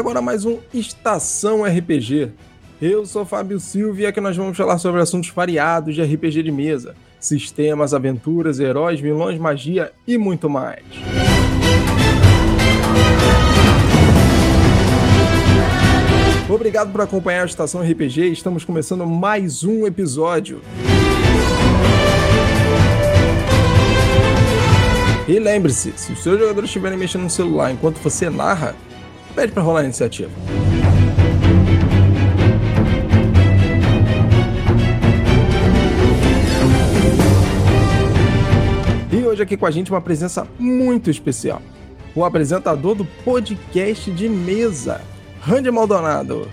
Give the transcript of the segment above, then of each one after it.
Agora mais um Estação RPG. Eu sou Fábio Silva e aqui nós vamos falar sobre assuntos variados de RPG de mesa, sistemas, aventuras, heróis, vilões, magia e muito mais. Obrigado por acompanhar a Estação RPG. Estamos começando mais um episódio. E lembre-se, se os seus jogadores estiverem mexendo no celular enquanto você narra, pede para rolar a iniciativa. E hoje aqui com a gente uma presença muito especial. O apresentador do podcast de mesa, Randy Maldonado.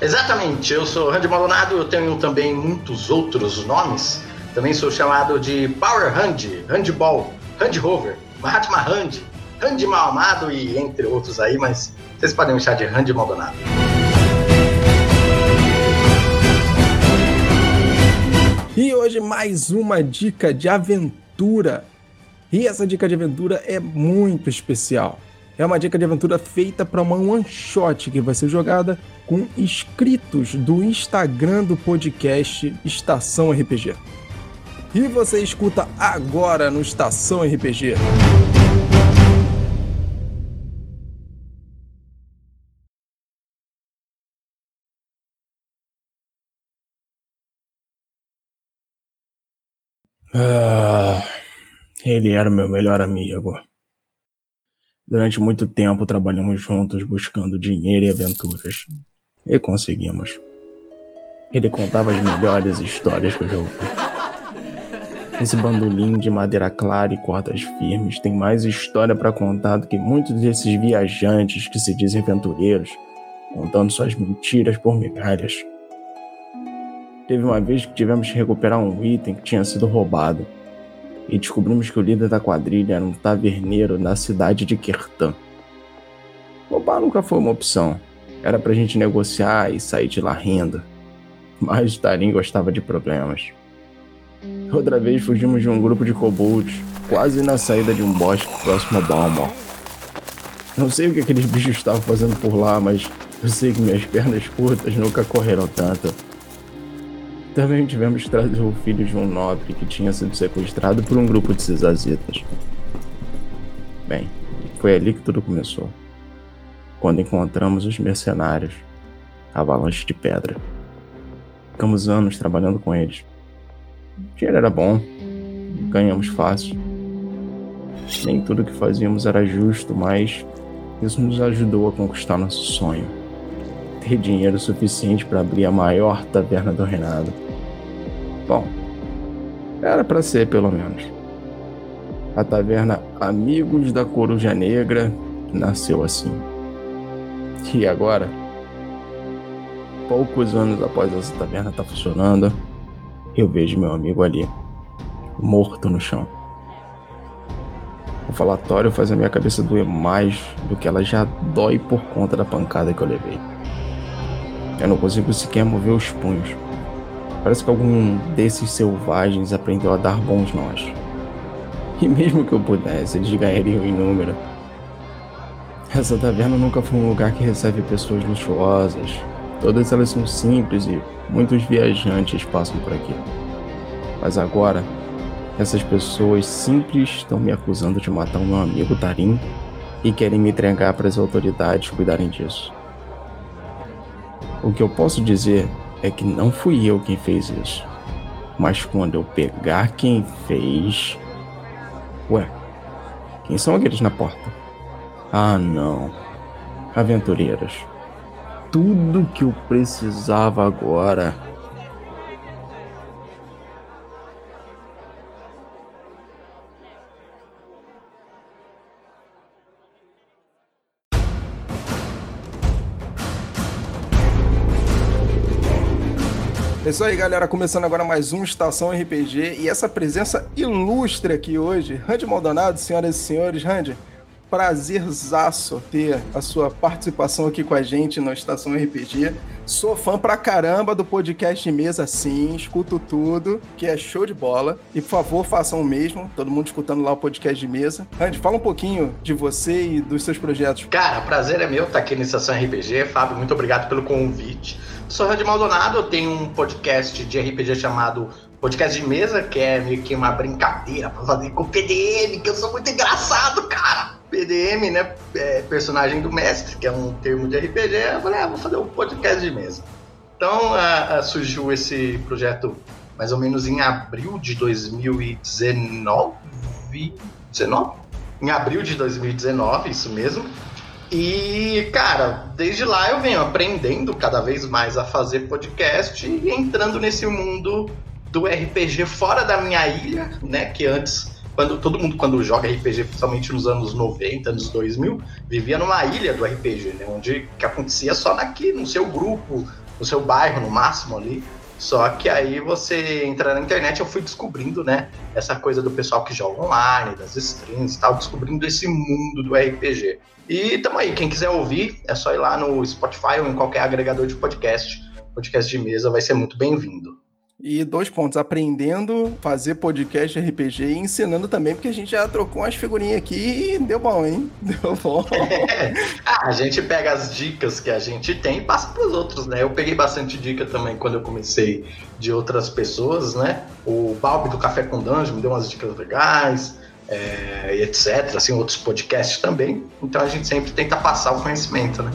Exatamente, eu sou Randy Maldonado, eu tenho também muitos outros nomes. Também sou chamado de Power Randy, Handball, Hand Rover, Mahatma Hand, Randy Mal Amado e entre outros aí, mas vocês podem me chamar de Randy Maldonado. E hoje mais uma dica de aventura. E essa dica de aventura é muito especial. É uma dica de aventura feita para uma one shot que vai ser jogada com inscritos do Instagram do podcast Estação RPG. E você escuta agora no Estação RPG. Ah, ele era meu melhor amigo. Durante muito tempo trabalhamos juntos buscando dinheiro e aventuras. E conseguimos. Ele contava as melhores histórias que eu já ouvi. Esse bandolim de madeira clara e cordas firmes tem mais história para contar do que muitos desses viajantes que se dizem aventureiros, contando suas mentiras por migalhas. Teve uma vez que tivemos que recuperar um item que tinha sido roubado. E descobrimos que o líder da quadrilha era um taverneiro da cidade de Kertan. Roubar nunca foi uma opção. Era pra gente negociar e sair de lá rindo. Mas Tarim gostava de problemas. Outra vez fugimos de um grupo de kobolds, quase na saída de um bosque próximo a Balmor. Não sei o que aqueles bichos estavam fazendo por lá, mas eu sei que minhas pernas curtas nunca correram tanto. Também tivemos trazer o filho de um nobre que tinha sido sequestrado por um grupo de cisazitas. Bem, foi ali que tudo começou. Quando encontramos os mercenários, avalanche de pedra. Ficamos anos trabalhando com eles. O dinheiro era bom, ganhamos fácil. Nem tudo que fazíamos era justo, mas isso nos ajudou a conquistar nosso sonho. Ter dinheiro suficiente para abrir a maior taverna do reinado. Bom, era para ser pelo menos. A taverna Amigos da Coruja Negra nasceu assim. E agora, poucos anos após essa taverna estar tá funcionando, eu vejo meu amigo ali, morto no chão. O falatório faz a minha cabeça doer mais do que ela já dói por conta da pancada que eu levei. Eu não consigo sequer mover os punhos. Parece que algum desses selvagens aprendeu a dar bons nós. E mesmo que eu pudesse, eles ganhariam em número. Essa taverna nunca foi um lugar que recebe pessoas luxuosas. Todas elas são simples e muitos viajantes passam por aqui. Mas agora, essas pessoas simples estão me acusando de matar o meu amigo Tarim e querem me entregar para as autoridades cuidarem disso. O que eu posso dizer é que não fui eu quem fez isso. Mas quando eu pegar quem fez. Ué, quem são aqueles na porta? Ah, não. Aventureiras. Tudo que eu precisava agora É isso aí, galera. Começando agora mais um Estação RPG e essa presença ilustre aqui hoje. Randy Maldonado, senhoras e senhores. Randy, prazerzaço ter a sua participação aqui com a gente na Estação RPG. Sou fã pra caramba do podcast de mesa, sim, escuto tudo, que é show de bola. E por favor, façam o mesmo, todo mundo escutando lá o podcast de mesa. Andy, fala um pouquinho de você e dos seus projetos. Cara, prazer é meu estar aqui na Estação RPG. Fábio, muito obrigado pelo convite. Sou Randy Maldonado, eu tenho um podcast de RPG chamado Podcast de Mesa, que é meio que uma brincadeira pra fazer com o PDM, que eu sou muito engraçado, cara. PDM, né? É, personagem do mestre, que é um termo de RPG. Eu falei, ah, vou fazer um podcast de mesa. Então uh, uh, surgiu esse projeto mais ou menos em abril de 2019. 19? Em abril de 2019, isso mesmo. E, cara, desde lá eu venho aprendendo cada vez mais a fazer podcast e entrando nesse mundo do RPG fora da minha ilha, né? Que antes quando todo mundo quando joga RPG, principalmente nos anos 90, anos 2000, vivia numa ilha do RPG, né? Onde que acontecia só aqui, no seu grupo, no seu bairro, no máximo ali. Só que aí você entra na internet, eu fui descobrindo, né, essa coisa do pessoal que joga online, das streams e tal, descobrindo esse mundo do RPG. E tamo aí, quem quiser ouvir, é só ir lá no Spotify ou em qualquer agregador de podcast. Podcast de mesa vai ser muito bem-vindo. E dois pontos, aprendendo fazer podcast RPG e ensinando também, porque a gente já trocou umas figurinhas aqui e deu bom, hein? Deu bom. É, a gente pega as dicas que a gente tem e passa para os outros, né? Eu peguei bastante dica também quando eu comecei de outras pessoas, né? O Balbi do Café com Dungeon me deu umas dicas legais, é, etc. Assim, outros podcasts também. Então a gente sempre tenta passar o conhecimento, né?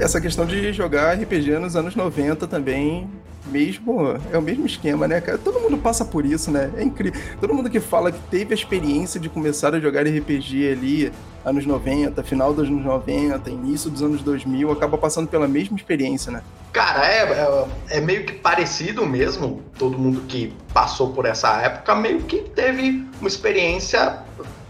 Essa questão de jogar RPG nos anos 90 também, mesmo, é o mesmo esquema, né, cara? Todo mundo passa por isso, né? É incrível. Todo mundo que fala que teve a experiência de começar a jogar RPG ali, anos 90, final dos anos 90, início dos anos 2000, acaba passando pela mesma experiência, né? Cara, é, é, é, meio que parecido mesmo. Todo mundo que passou por essa época meio que teve uma experiência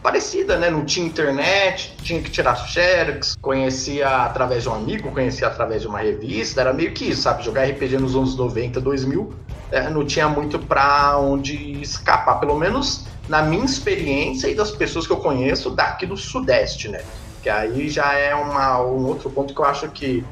parecida, né? Não tinha internet, tinha que tirar xerox, conhecia através de um amigo, conhecia através de uma revista, era meio que isso, sabe? Jogar RPG nos anos 90, 2000, é, não tinha muito pra onde escapar, pelo menos na minha experiência e das pessoas que eu conheço daqui do Sudeste, né? Que aí já é uma, um outro ponto que eu acho que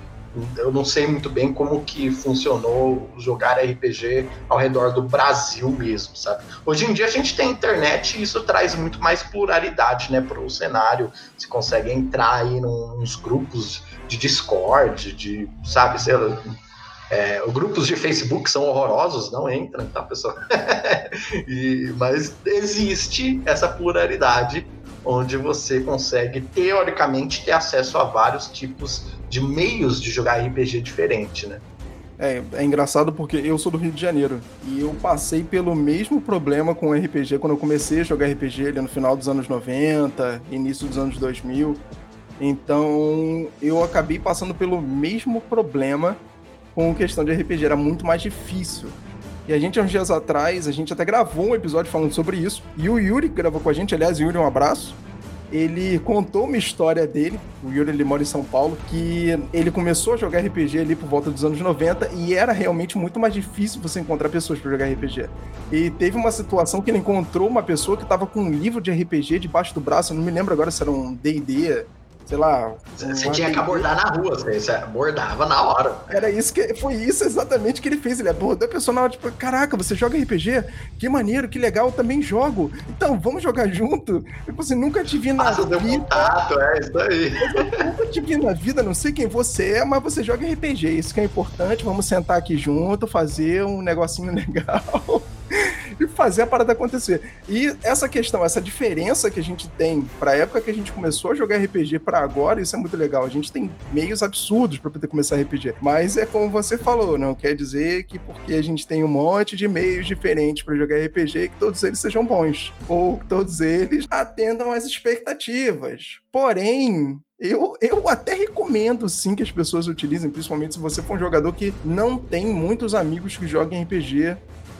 eu não sei muito bem como que funcionou jogar RPG ao redor do Brasil mesmo, sabe? Hoje em dia a gente tem internet e isso traz muito mais pluralidade, né, para o cenário. Você consegue entrar aí nos grupos de Discord, de, sabe, sei lá, é, os grupos de Facebook são horrorosos, não entram, tá, pessoal? e, mas existe essa pluralidade onde você consegue, teoricamente, ter acesso a vários tipos de meios de jogar RPG diferente, né? É, é engraçado porque eu sou do Rio de Janeiro e eu passei pelo mesmo problema com RPG quando eu comecei a jogar RPG ali no final dos anos 90, início dos anos 2000. Então eu acabei passando pelo mesmo problema com questão de RPG, era muito mais difícil. E a gente, uns dias atrás, a gente até gravou um episódio falando sobre isso. E o Yuri, gravou com a gente, aliás, Yuri, um abraço ele contou uma história dele, o Yuri ele mora em São Paulo, que ele começou a jogar RPG ali por volta dos anos 90 e era realmente muito mais difícil você encontrar pessoas para jogar RPG. E teve uma situação que ele encontrou uma pessoa que estava com um livro de RPG debaixo do braço, eu não me lembro agora se era um D&D sei lá. Você tinha que abordar na rua, você abordava na hora. Era isso que foi isso exatamente que ele fez. Ele abordou a pessoa na hora, tipo, caraca, você joga RPG? Que maneiro, que legal, eu também jogo. Então, vamos jogar junto? Tipo assim, nunca te vi na Passa vida. Contato, é isso aí. Eu nunca te vi na vida, não sei quem você é, mas você joga RPG. Isso que é importante. Vamos sentar aqui junto, fazer um negocinho legal e fazer a parada acontecer. E essa questão, essa diferença que a gente tem pra época que a gente começou a jogar RPG para agora, isso é muito legal. A gente tem meios absurdos para poder começar RPG. Mas é como você falou, não quer dizer que porque a gente tem um monte de meios diferentes para jogar RPG, que todos eles sejam bons. Ou que todos eles atendam às expectativas. Porém, eu, eu até recomendo sim que as pessoas utilizem, principalmente se você for um jogador que não tem muitos amigos que joguem RPG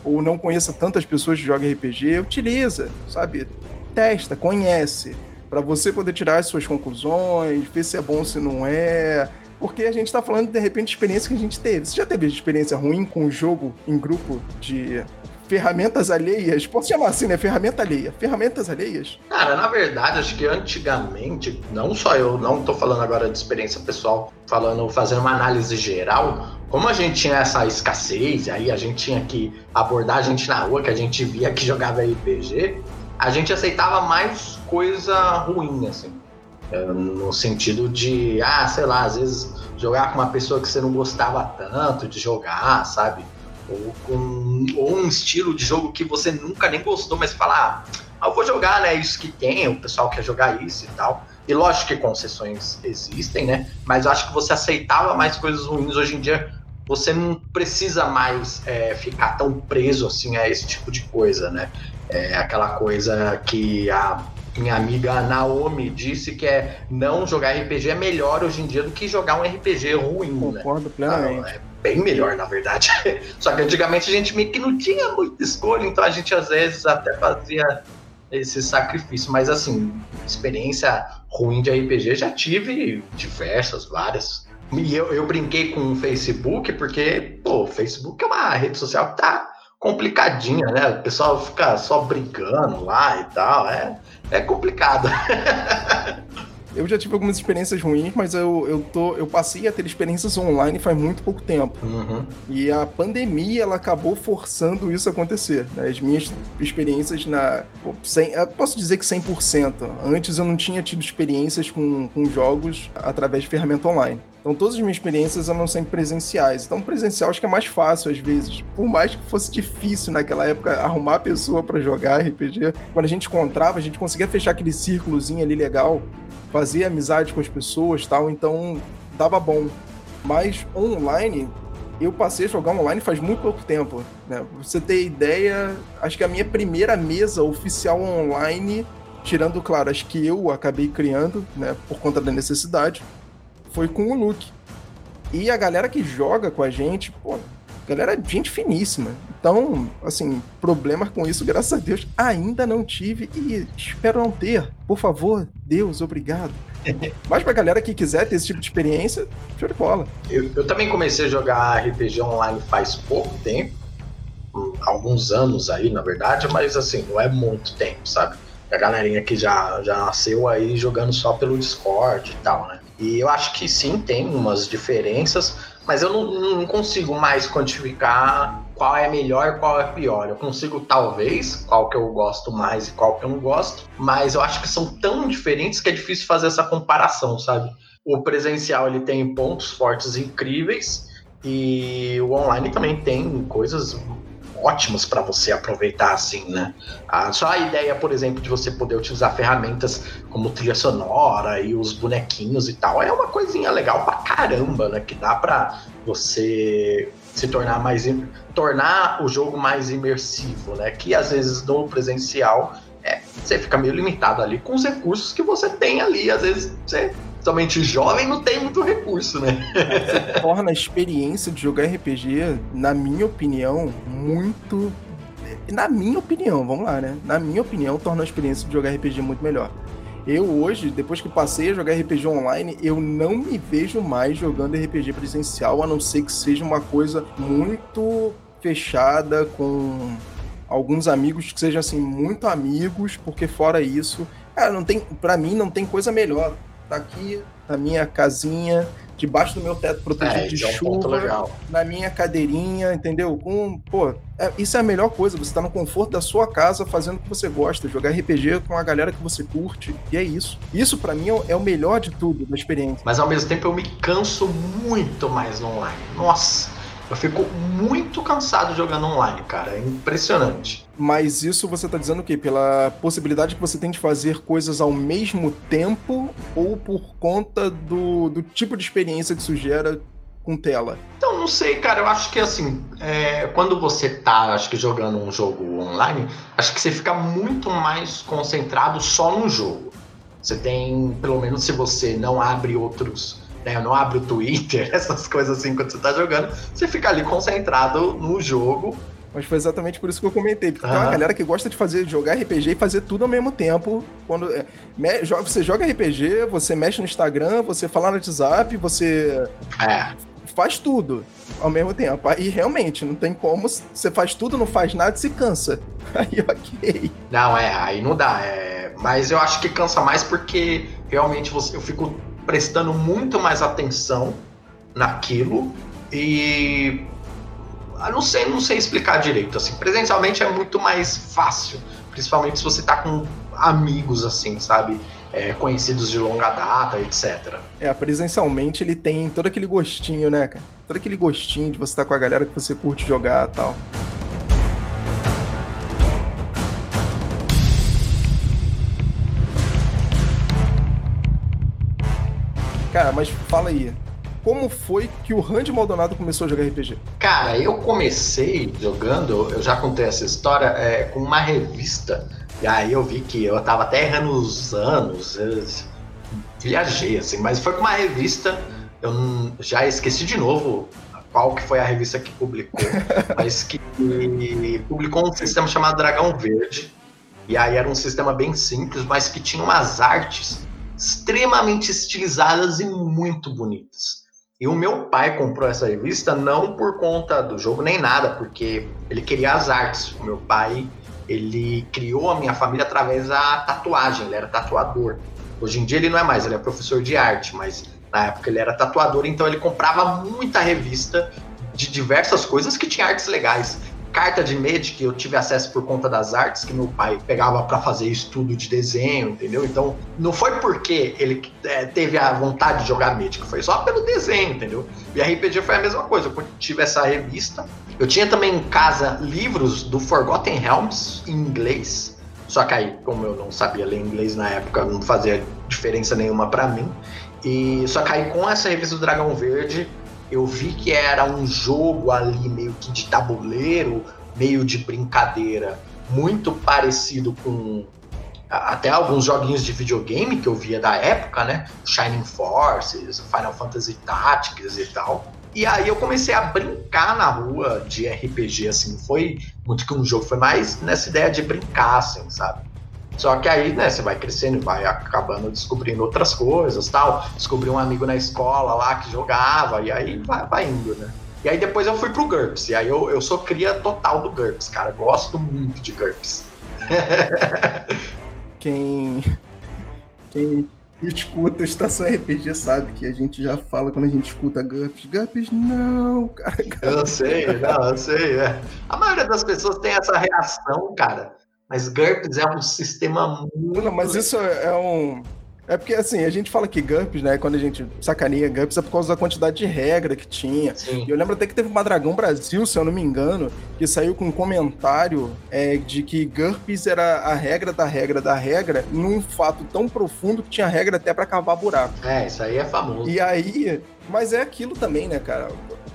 ou não conheça tantas pessoas que jogam RPG, utiliza, sabe? Testa, conhece, para você poder tirar as suas conclusões, ver se é bom, se não é. porque a gente tá falando, de repente, de experiência que a gente teve. Você já teve experiência ruim com o jogo em grupo de ferramentas alheias? Posso chamar assim, né? Ferramenta alheia. Ferramentas alheias? Cara, na verdade, acho que antigamente, não só eu, não tô falando agora de experiência pessoal, falando, fazendo uma análise geral, como a gente tinha essa escassez, aí a gente tinha que abordar a gente na rua, que a gente via que jogava RPG, a gente aceitava mais coisa ruim, assim. É, no sentido de, ah, sei lá, às vezes jogar com uma pessoa que você não gostava tanto de jogar, sabe? Ou com ou um estilo de jogo que você nunca nem gostou, mas falar, ah, eu vou jogar, né? Isso que tem, o pessoal quer jogar isso e tal. E lógico que concessões existem, né? Mas eu acho que você aceitava mais coisas ruins. Hoje em dia, você não precisa mais é, ficar tão preso assim a esse tipo de coisa, né? É aquela coisa que a minha amiga Naomi disse que é não jogar RPG é melhor hoje em dia do que jogar um RPG ruim. Né? Concordo né? plenamente. é bem melhor, na verdade. Só que antigamente a gente meio que não tinha muita escolha, então a gente às vezes até fazia esse sacrifício. Mas assim, experiência ruim de RPG já tive diversas, várias. E eu, eu brinquei com o Facebook, porque, pô, o Facebook é uma rede social que tá complicadinha, né? O pessoal fica só brincando lá e tal. É, é complicado. eu já tive algumas experiências ruins, mas eu, eu, tô, eu passei a ter experiências online faz muito pouco tempo. Uhum. E a pandemia, ela acabou forçando isso a acontecer. Né? As minhas experiências na... 100, posso dizer que 100%. Antes eu não tinha tido experiências com, com jogos através de ferramenta online. Então todas as minhas experiências eram sempre presenciais. Então presencial acho que é mais fácil às vezes. Por mais que fosse difícil naquela época arrumar a pessoa para jogar RPG, quando a gente encontrava, a gente conseguia fechar aquele círculozinho ali legal, fazer amizade com as pessoas, tal, então dava bom. Mas online, eu passei a jogar online faz muito pouco tempo. Né? Pra você ter ideia, acho que a minha primeira mesa oficial online, tirando, claro, as que eu acabei criando, né, por conta da necessidade, foi com o Luke. E a galera que joga com a gente, pô, galera gente finíssima. Então, assim, problemas com isso, graças a Deus, ainda não tive e espero não ter. Por favor, Deus, obrigado. Mas pra galera que quiser ter esse tipo de experiência, show de bola. Eu, eu também comecei a jogar RPG online faz pouco tempo, alguns anos aí, na verdade, mas assim, não é muito tempo, sabe? A galerinha que já, já nasceu aí jogando só pelo Discord e tal, né? E eu acho que sim, tem umas diferenças, mas eu não, não consigo mais quantificar qual é melhor qual é pior. Eu consigo, talvez, qual que eu gosto mais e qual que eu não gosto, mas eu acho que são tão diferentes que é difícil fazer essa comparação, sabe? O presencial ele tem pontos fortes incríveis e o online também tem coisas ótimos para você aproveitar assim, né? Ah, só a ideia, por exemplo, de você poder utilizar ferramentas como trilha sonora e os bonequinhos e tal, é uma coisinha legal pra caramba, né? Que dá para você se tornar mais tornar o jogo mais imersivo, né? Que às vezes no presencial é, você fica meio limitado ali com os recursos que você tem ali, às vezes você somente jovem não tem muito recurso, né? Você torna a experiência de jogar RPG, na minha opinião, muito. Na minha opinião, vamos lá, né? Na minha opinião, torna a experiência de jogar RPG muito melhor. Eu hoje, depois que passei a jogar RPG online, eu não me vejo mais jogando RPG presencial, a não ser que seja uma coisa muito fechada com alguns amigos que sejam assim muito amigos, porque fora isso, cara, não tem, para mim não tem coisa melhor tá aqui na minha casinha, debaixo do meu teto protegido é, de é um chuva, na minha cadeirinha, entendeu? Com, pô, é, isso é a melhor coisa, você tá no conforto da sua casa fazendo o que você gosta, jogar RPG com a galera que você curte, e é isso. Isso para mim é o melhor de tudo da experiência. Mas ao mesmo tempo eu me canso muito mais no online. Nossa, eu fico muito cansado jogando online, cara. É impressionante. Mas isso você tá dizendo o quê? Pela possibilidade que você tem de fazer coisas ao mesmo tempo ou por conta do, do tipo de experiência que isso gera com tela? Então, não sei, cara. Eu acho que assim, é, quando você tá, acho que jogando um jogo online, acho que você fica muito mais concentrado só no jogo. Você tem, pelo menos se você não abre outros né? Não abre o Twitter, essas coisas assim quando você tá jogando. Você fica ali concentrado no jogo Mas foi exatamente por isso que eu comentei. Porque uhum. tem uma galera que gosta de fazer, jogar RPG e fazer tudo ao mesmo tempo. Quando é, me, você joga RPG, você mexe no Instagram, você fala no WhatsApp, você é. faz tudo ao mesmo tempo. E realmente, não tem como, você faz tudo, não faz nada e se cansa. Aí, ok. Não, é, aí não dá. É... Mas eu acho que cansa mais porque realmente você, eu fico prestando muito mais atenção naquilo e eu não sei, não sei explicar direito. Assim, presencialmente é muito mais fácil, principalmente se você tá com amigos, assim, sabe? É, conhecidos de longa data, etc. É, presencialmente ele tem todo aquele gostinho, né, cara? Todo aquele gostinho de você estar tá com a galera que você curte jogar tal. Cara, mas fala aí, como foi que o Randy Maldonado começou a jogar RPG? Cara, eu comecei jogando, eu já contei essa história, é, com uma revista. E aí eu vi que eu tava até errando os anos, viajei assim, mas foi com uma revista, eu já esqueci de novo qual que foi a revista que publicou, mas que publicou um sistema chamado Dragão Verde. E aí era um sistema bem simples, mas que tinha umas artes extremamente estilizadas e muito bonitas. E o meu pai comprou essa revista não por conta do jogo nem nada, porque ele queria as artes. O meu pai, ele criou a minha família através da tatuagem, ele era tatuador. Hoje em dia ele não é mais, ele é professor de arte, mas na época ele era tatuador, então ele comprava muita revista de diversas coisas que tinha artes legais carta de Magic eu tive acesso por conta das artes que meu pai pegava para fazer estudo de desenho, entendeu? Então, não foi porque ele é, teve a vontade de jogar Magic, foi só pelo desenho, entendeu? E RPG foi a mesma coisa, eu tive essa revista. Eu tinha também em casa livros do Forgotten Realms em inglês. Só que aí, como eu não sabia ler inglês na época, não fazia diferença nenhuma para mim. E só que aí com essa revista do Dragão Verde, eu vi que era um jogo ali meio que de tabuleiro, meio de brincadeira, muito parecido com até alguns joguinhos de videogame que eu via da época, né? Shining Forces, Final Fantasy Tactics e tal. E aí eu comecei a brincar na rua de RPG, assim, foi muito que um jogo, foi mais nessa ideia de brincar, assim, sabe? Só que aí, né, você vai crescendo e vai acabando descobrindo outras coisas, tal. Descobri um amigo na escola lá que jogava, e aí vai, vai indo, né? E aí depois eu fui pro GURPS, e aí eu, eu sou cria total do GURPS, cara. Gosto muito de GURPS. quem, quem escuta Estação RPG sabe que a gente já fala quando a gente escuta GURPS. GURPS não, cara. Eu sei, não, eu sei. É. A maioria das pessoas tem essa reação, cara. Mas GURPS é um sistema muito. Não, mas isso é um. É porque, assim, a gente fala que GURPS, né? Quando a gente sacaneia GURPS é por causa da quantidade de regra que tinha. Sim. E eu lembro até que teve uma Dragão Brasil, se eu não me engano, que saiu com um comentário é, de que GURPS era a regra da regra da regra, num fato tão profundo que tinha regra até para cavar buraco. É, isso aí é famoso. E aí. Mas é aquilo também, né, cara?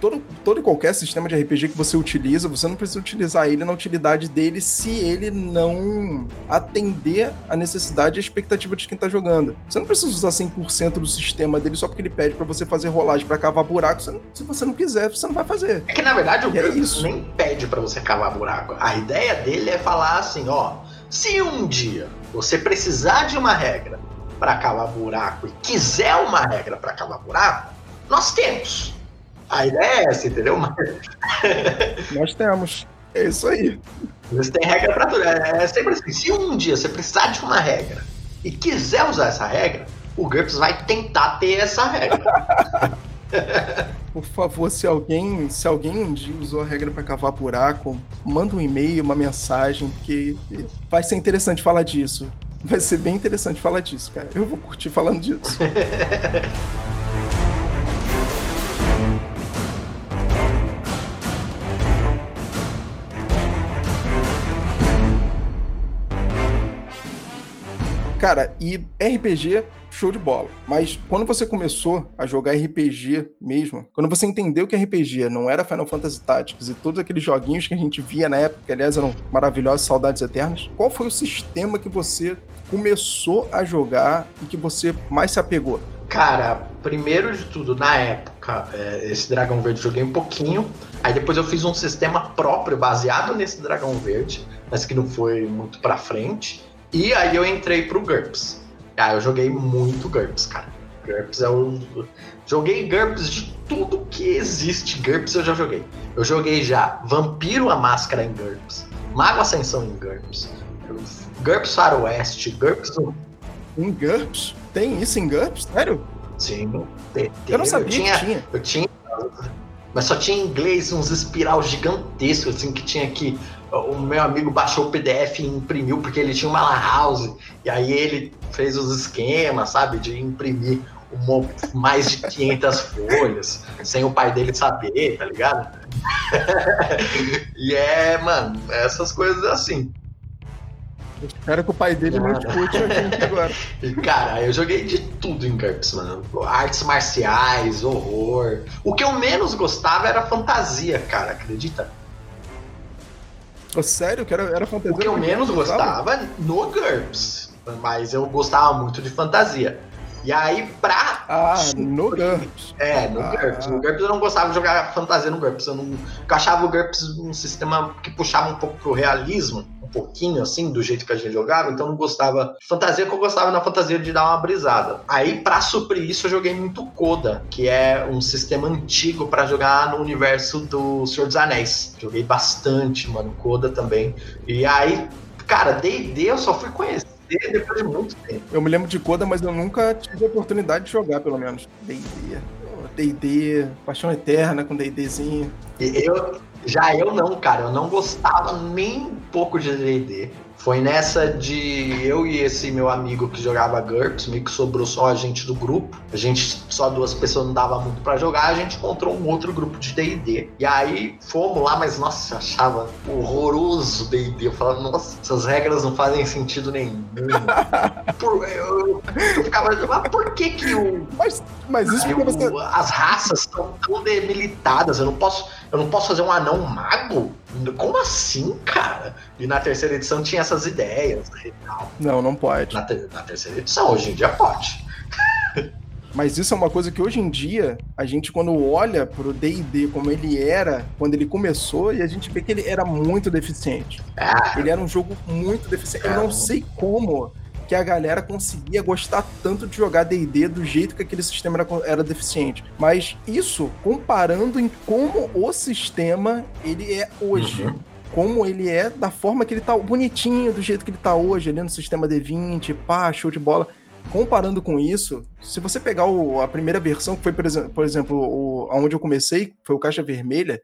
Todo, todo e qualquer sistema de RPG que você utiliza, você não precisa utilizar ele na utilidade dele se ele não atender a necessidade e a expectativa de quem tá jogando. Você não precisa usar 100% do sistema dele só porque ele pede para você fazer rolagem para cavar buraco. Você não, se você não quiser, você não vai fazer. É que na verdade o é isso. nem pede para você cavar buraco. A ideia dele é falar assim, ó, se um dia você precisar de uma regra para cavar buraco e quiser uma regra para cavar buraco, nós temos. A ideia é essa, entendeu? Nós temos. É isso aí. Você tem regra para tudo. É, é sempre assim. Se um dia você precisar de uma regra e quiser usar essa regra, o GURPS vai tentar ter essa regra. Por favor, se alguém, se alguém um dia usou a regra para cavar buraco, manda um e-mail, uma mensagem, porque vai ser interessante falar disso. Vai ser bem interessante falar disso, cara. Eu vou curtir falando disso. Cara, e RPG, show de bola. Mas quando você começou a jogar RPG mesmo, quando você entendeu que RPG não era Final Fantasy Tactics e todos aqueles joguinhos que a gente via na época, que aliás eram maravilhosos, saudades eternas, qual foi o sistema que você começou a jogar e que você mais se apegou? Cara, primeiro de tudo, na época, É, esse Dragão Verde eu joguei um pouquinho. Aí depois eu fiz um sistema próprio baseado nesse Dragão Verde, mas que não foi muito pra frente. E aí eu entrei pro GURPS. Ah, eu joguei muito GURPS, cara. GURPS é o. Joguei GURPS de tudo que existe. GURPS eu já joguei. Eu joguei já Vampiro a Máscara em GURPS, Mago Ascensão em GURPS, GURPS Faroeste, GURPS. Em GURPS? Tem isso em GURPS? Sério? Sim. eu não sabia eu tinha, que tinha. Eu tinha. Mas só tinha em inglês uns espiral gigantescos, assim, que tinha que. O meu amigo baixou o PDF e imprimiu, porque ele tinha uma lan house. E aí ele fez os esquemas, sabe, de imprimir uma, mais de 500 folhas, sem o pai dele saber, tá ligado? e é, mano, essas coisas assim. Espero que o pai dele não escute a gente agora. Cara, eu joguei de tudo em GURPS, mano. Artes marciais, horror. O que eu menos gostava era fantasia, cara, acredita? Sério? Que era, era fantasia? O que eu menos gostava no GURPS. Mas eu gostava muito de fantasia. E aí, pra. Ah, no GURPS. É, no ah. GURPS. No GURPS eu não gostava de jogar fantasia no GURPS. Eu, não, eu achava o GURPS um sistema que puxava um pouco pro realismo pouquinho, assim, do jeito que a gente jogava, então não gostava. Fantasia que eu gostava na fantasia de dar uma brisada. Aí, para suprir isso, eu joguei muito Coda, que é um sistema antigo para jogar no universo do Senhor dos Anéis. Joguei bastante, mano, Coda também. E aí, cara, DD eu só fui conhecer depois de muito tempo. Eu me lembro de Coda, mas eu nunca tive a oportunidade de jogar, pelo menos. D&D. D&D, Paixão Eterna com D&Dzinho. Eu, já eu não, cara. Eu não gostava nem um pouco de D&D. Foi nessa de eu e esse meu amigo que jogava GURPS, meio que sobrou só a gente do grupo. A gente, só duas pessoas não dava muito para jogar, a gente encontrou um outro grupo de D&D. E aí fomos lá, mas nossa, eu achava horroroso D&D. Eu falava, nossa, essas regras não fazem sentido nenhum. por, eu, eu, ficava, mas por que que o... Mas, mas isso porque você... As raças estão tão debilitadas, eu não posso eu não posso fazer um anão mago? Como assim, cara? E na terceira edição tinha essas ideias né, e tal. Não, não pode. Na, te na terceira edição, hoje em dia pode. Mas isso é uma coisa que hoje em dia, a gente quando olha pro D&D como ele era, quando ele começou, e a gente vê que ele era muito deficiente. Ah, ele era um jogo muito deficiente. Eu não sei como que a galera conseguia gostar tanto de jogar D&D do jeito que aquele sistema era, era, deficiente. Mas isso comparando em como o sistema ele é hoje. Uhum. Como ele é, da forma que ele tá bonitinho, do jeito que ele tá hoje, ali no sistema D20, pá, show de bola. Comparando com isso, se você pegar o, a primeira versão, que foi, por exemplo, por exemplo o, onde eu comecei, foi o Caixa Vermelha,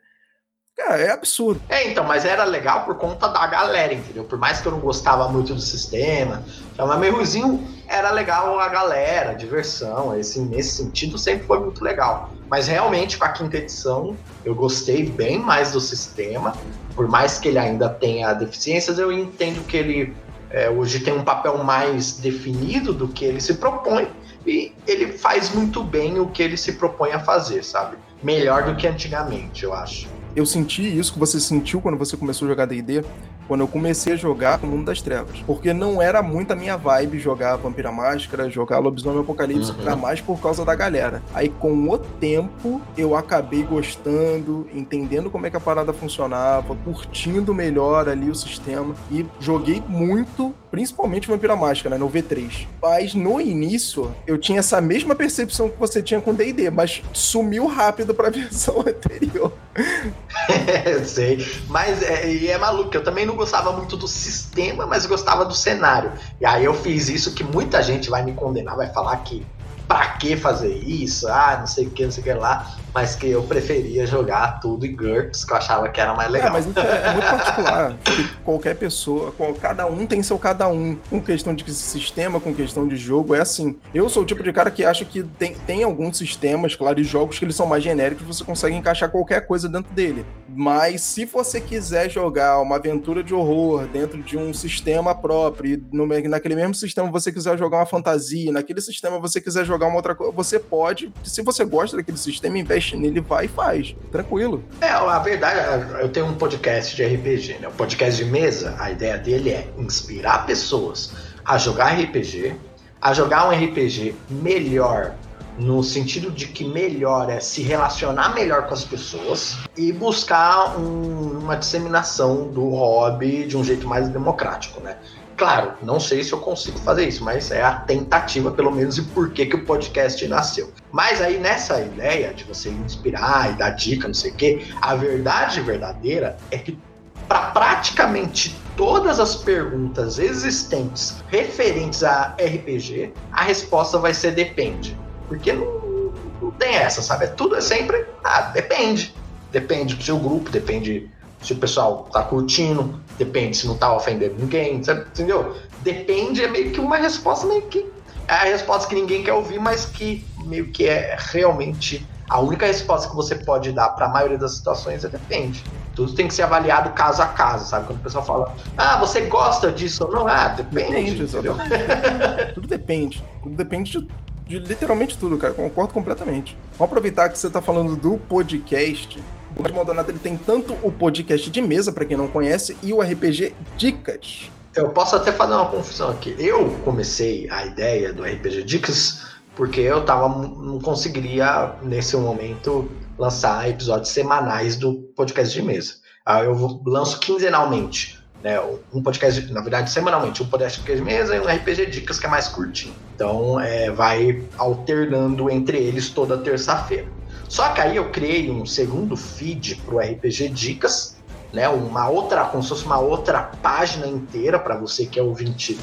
Cara, é absurdo. É, então, mas era legal por conta da galera, entendeu? Por mais que eu não gostava muito do sistema, mas meio ruizinho era legal a galera, a diversão, assim, nesse sentido sempre foi muito legal. Mas realmente, com a quinta edição, eu gostei bem mais do sistema, por mais que ele ainda tenha deficiências, eu entendo que ele é, hoje tem um papel mais definido do que ele se propõe, e ele faz muito bem o que ele se propõe a fazer, sabe? Melhor do que antigamente, eu acho eu senti isso que você sentiu quando você começou a jogar D&D, quando eu comecei a jogar no Mundo das Trevas. Porque não era muito a minha vibe jogar Vampira Máscara, jogar Lobisomem Apocalipse, uhum. era mais por causa da galera. Aí com o tempo eu acabei gostando, entendendo como é que a parada funcionava, curtindo melhor ali o sistema e joguei muito, principalmente Vampira Máscara, né, no V3. Mas no início eu tinha essa mesma percepção que você tinha com D&D, mas sumiu rápido pra versão anterior. sei. Mas é, e é maluco, eu também não gostava muito do sistema, mas gostava do cenário. E aí eu fiz isso que muita gente vai me condenar, vai falar que pra que fazer isso? Ah, não sei o que, não sei o que lá mas que eu preferia jogar tudo em GURPS, que eu achava que era mais legal. É, mas é, muito particular. qualquer pessoa, cada um tem seu cada um. Com questão de sistema, com questão de jogo, é assim. Eu sou o tipo de cara que acha que tem, tem alguns sistemas, claro, e jogos que eles são mais genéricos, você consegue encaixar qualquer coisa dentro dele. Mas se você quiser jogar uma aventura de horror dentro de um sistema próprio, no, naquele mesmo sistema você quiser jogar uma fantasia, naquele sistema você quiser jogar uma outra coisa, você pode, se você gosta daquele sistema, investe nele, vai e faz. Tranquilo. É, a verdade, eu tenho um podcast de RPG, né? O podcast de mesa, a ideia dele é inspirar pessoas a jogar RPG, a jogar um RPG melhor no sentido de que melhor é se relacionar melhor com as pessoas e buscar um, uma disseminação do hobby de um jeito mais democrático, né? Claro, não sei se eu consigo fazer isso, mas é a tentativa, pelo menos, e por que, que o podcast nasceu. Mas aí, nessa ideia de você inspirar e dar dica, não sei o quê, a verdade verdadeira é que para praticamente todas as perguntas existentes referentes a RPG, a resposta vai ser depende. Porque não, não tem essa, sabe? Tudo é sempre, ah, depende. Depende do seu grupo, depende se o pessoal tá curtindo, depende se não tá ofendendo ninguém, sabe? entendeu? Depende, é meio que uma resposta meio que. É a resposta que ninguém quer ouvir, mas que meio que é realmente a única resposta que você pode dar para a maioria das situações é depende. Tudo tem que ser avaliado caso a caso, sabe? Quando o pessoal fala, ah, você gosta disso ou não? Ah, depende. depende tudo depende. Tudo depende de, de, literalmente tudo, cara. Concordo completamente. Vamos aproveitar que você está falando do podcast o Red Maldonado ele tem tanto o podcast de mesa, para quem não conhece, e o RPG Dicas. Eu posso até fazer uma confusão aqui. Eu comecei a ideia do RPG Dicas porque eu tava, não conseguiria, nesse momento, lançar episódios semanais do podcast de mesa. Aí eu lanço quinzenalmente. Né, um podcast, na verdade, semanalmente, um podcast de mesa e um RPG Dicas que é mais curtinho. Então, é, vai alternando entre eles toda terça-feira. Só que aí eu criei um segundo feed para o RPG Dicas, né? Uma outra, como se fosse uma outra página inteira para você que é ouvinte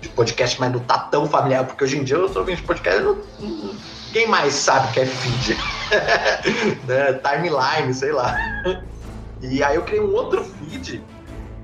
de podcast, mas não tá tão familiar, porque hoje em dia eu sou ouvinte de podcast, não, quem mais sabe que é feed? né? Timeline, sei lá. E aí eu criei um outro feed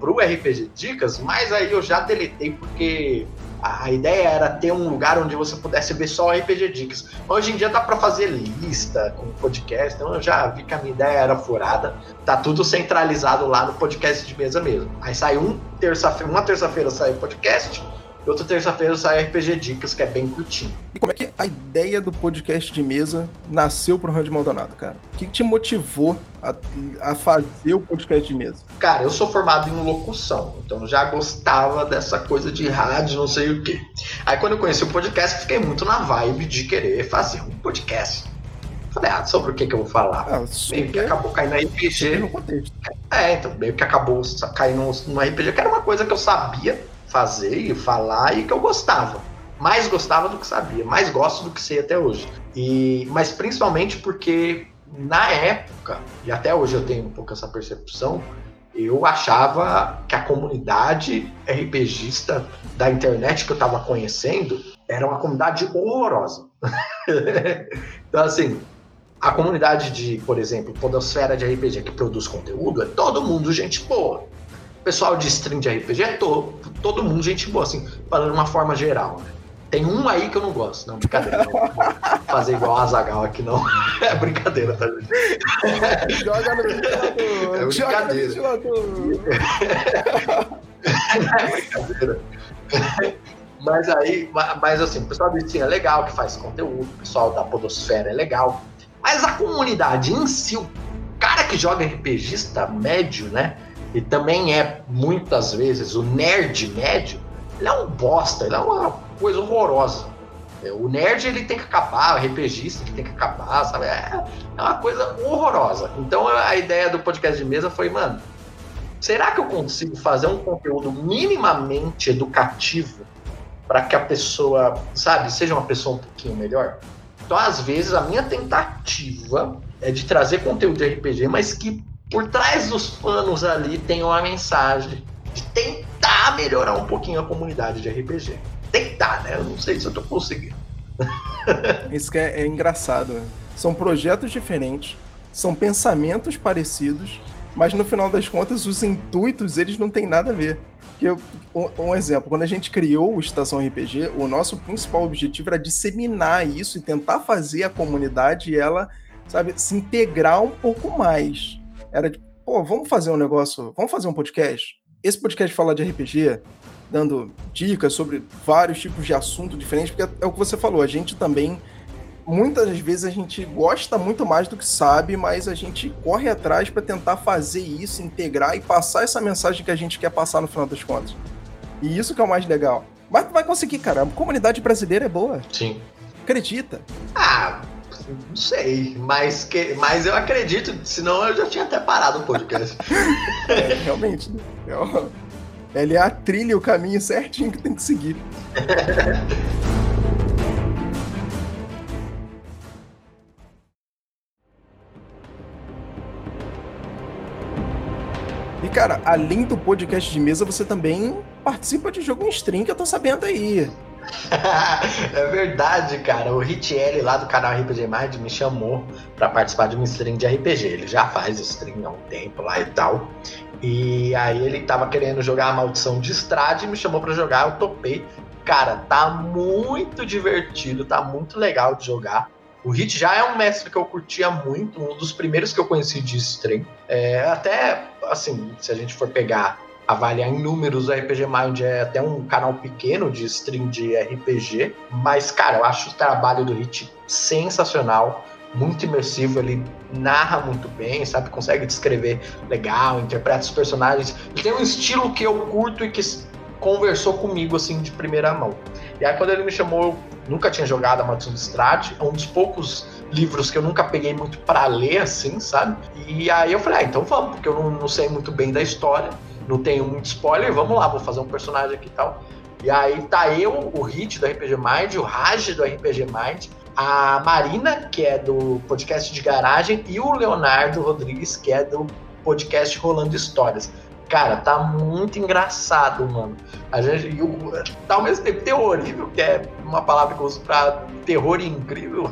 pro RPG Dicas, mas aí eu já deletei porque a ideia era ter um lugar onde você pudesse ver só RPG Dicas. Hoje em dia dá para fazer lista com podcast, então eu já vi que a minha ideia era furada. Tá tudo centralizado lá no podcast de mesa mesmo. Aí sai um terça-feira, uma terça-feira sai o podcast, e outra terça-feira sai RPG Dicas, que é bem curtinho. E como é que a ideia do podcast de mesa nasceu pro Randy Maldonado, cara? O que te motivou a, a, fazer o podcast de mesa? Cara, eu sou formado em locução, então já gostava dessa coisa de rádio, não sei o quê. Aí quando eu conheci o podcast, fiquei muito na vibe de querer fazer um podcast. Falei, ah, sobre o que, que eu vou falar? Ah, meio que acabou caindo no RPG. É, então, meio que acabou caindo no RPG, que era uma coisa que eu sabia fazer e falar e que eu gostava. Mais gostava do que sabia, mais gosto do que sei até hoje. E, mas principalmente porque na época, e até hoje eu tenho um pouco essa percepção, eu achava que a comunidade RPGista da internet que eu estava conhecendo era uma comunidade horrorosa. então, assim, a comunidade de, por exemplo, Podosfera de RPG que produz conteúdo é todo mundo gente boa pessoal de stream de RPG é todo, todo mundo gente boa, assim, falando de uma forma geral, né? Tem um aí que eu não gosto. Não, brincadeira. Não fazer igual a Zagal aqui, não. É brincadeira, tá, gente? Joga no ventilador. É brincadeira. Joga é brincadeira. Mas aí, mas assim, o pessoal do stream é legal, que faz conteúdo, o pessoal da Podosfera é legal. Mas a comunidade em si, o cara que joga RPGista médio, né? E também é muitas vezes o nerd médio, ele é um bosta, ele é uma coisa horrorosa. É, o nerd ele tem que acabar, o RPGista que tem que acabar, sabe? É, é uma coisa horrorosa. Então a ideia do podcast de mesa foi, mano, será que eu consigo fazer um conteúdo minimamente educativo para que a pessoa, sabe, seja uma pessoa um pouquinho melhor? Então, às vezes, a minha tentativa é de trazer conteúdo de RPG, mas que por trás dos panos ali tem uma mensagem de tentar melhorar um pouquinho a comunidade de RPG. Tentar, né? Eu não sei se eu tô conseguindo. Isso que é, é engraçado. Né? São projetos diferentes, são pensamentos parecidos, mas no final das contas os intuitos eles não têm nada a ver. Eu, um, um, exemplo, quando a gente criou o Estação RPG, o nosso principal objetivo era disseminar isso e tentar fazer a comunidade ela, sabe, se integrar um pouco mais. Era de, pô, vamos fazer um negócio, vamos fazer um podcast? Esse podcast fala de RPG, dando dicas sobre vários tipos de assunto diferentes, porque é o que você falou, a gente também muitas vezes a gente gosta muito mais do que sabe, mas a gente corre atrás para tentar fazer isso, integrar e passar essa mensagem que a gente quer passar no final das contas. E isso que é o mais legal. Mas tu vai conseguir, cara. A comunidade brasileira é boa. Sim. Acredita. Ah, não sei, mas, que, mas eu acredito, senão eu já tinha até parado o podcast. é, realmente, né? É, ele é a trilha, o caminho certinho que tem que seguir. E, cara, além do podcast de mesa, você também participa de jogo em stream, que eu tô sabendo aí. é verdade, cara. O Ritielli lá do canal RPG Mind me chamou para participar de uma stream de RPG. Ele já faz stream há um tempo lá e tal. E aí ele tava querendo jogar a Maldição de Estrade e me chamou para jogar. Eu topei. Cara, tá muito divertido, tá muito legal de jogar. O Hit já é um mestre que eu curtia muito, um dos primeiros que eu conheci de stream. É, até, assim, se a gente for pegar, avaliar em números, o RPG Mind é até um canal pequeno de stream de RPG, mas, cara, eu acho o trabalho do Hit sensacional, muito imersivo, ele narra muito bem, sabe? Consegue descrever legal, interpreta os personagens. Ele tem um estilo que eu curto e que conversou comigo, assim, de primeira mão. E aí, quando ele me chamou, nunca tinha jogado a Maldição de Strade, é um dos poucos livros que eu nunca peguei muito para ler, assim, sabe? E aí eu falei, ah, então vamos, porque eu não, não, sei muito bem da história, não tenho muito spoiler, vamos lá, vou fazer um personagem aqui e tal. E aí tá eu, o Hit do RPG Mind, o Raj do RPG Mind, a Marina, que é do podcast de garagem, e o Leonardo Rodrigues, que é do podcast Rolando Histórias. Cara, tá muito engraçado, mano. A gente, tá ao mesmo tempo terrorível, que é uma palavra que eu uso pra terror incrível,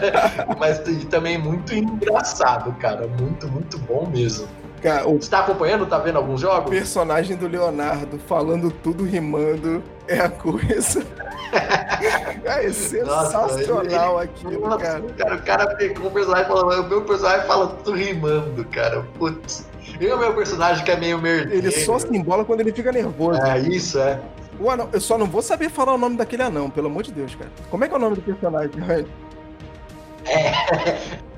mas também muito engraçado, cara. Muito, muito bom mesmo. Cara, o... Você tá acompanhando? Tá vendo alguns jogos? O personagem do Leonardo falando tudo rimando é a coisa. é sensacional Nossa, aquilo, cara. cara. O cara pegou o personagem falando, o meu personagem fala tudo rimando, cara. Putz. E o meu personagem que é meio merdeiro. Ele só se embola quando ele fica nervoso. É, isso, é. O anão, eu só não vou saber falar o nome daquele anão, pelo amor de Deus, cara. Como é que é o nome do personagem, É.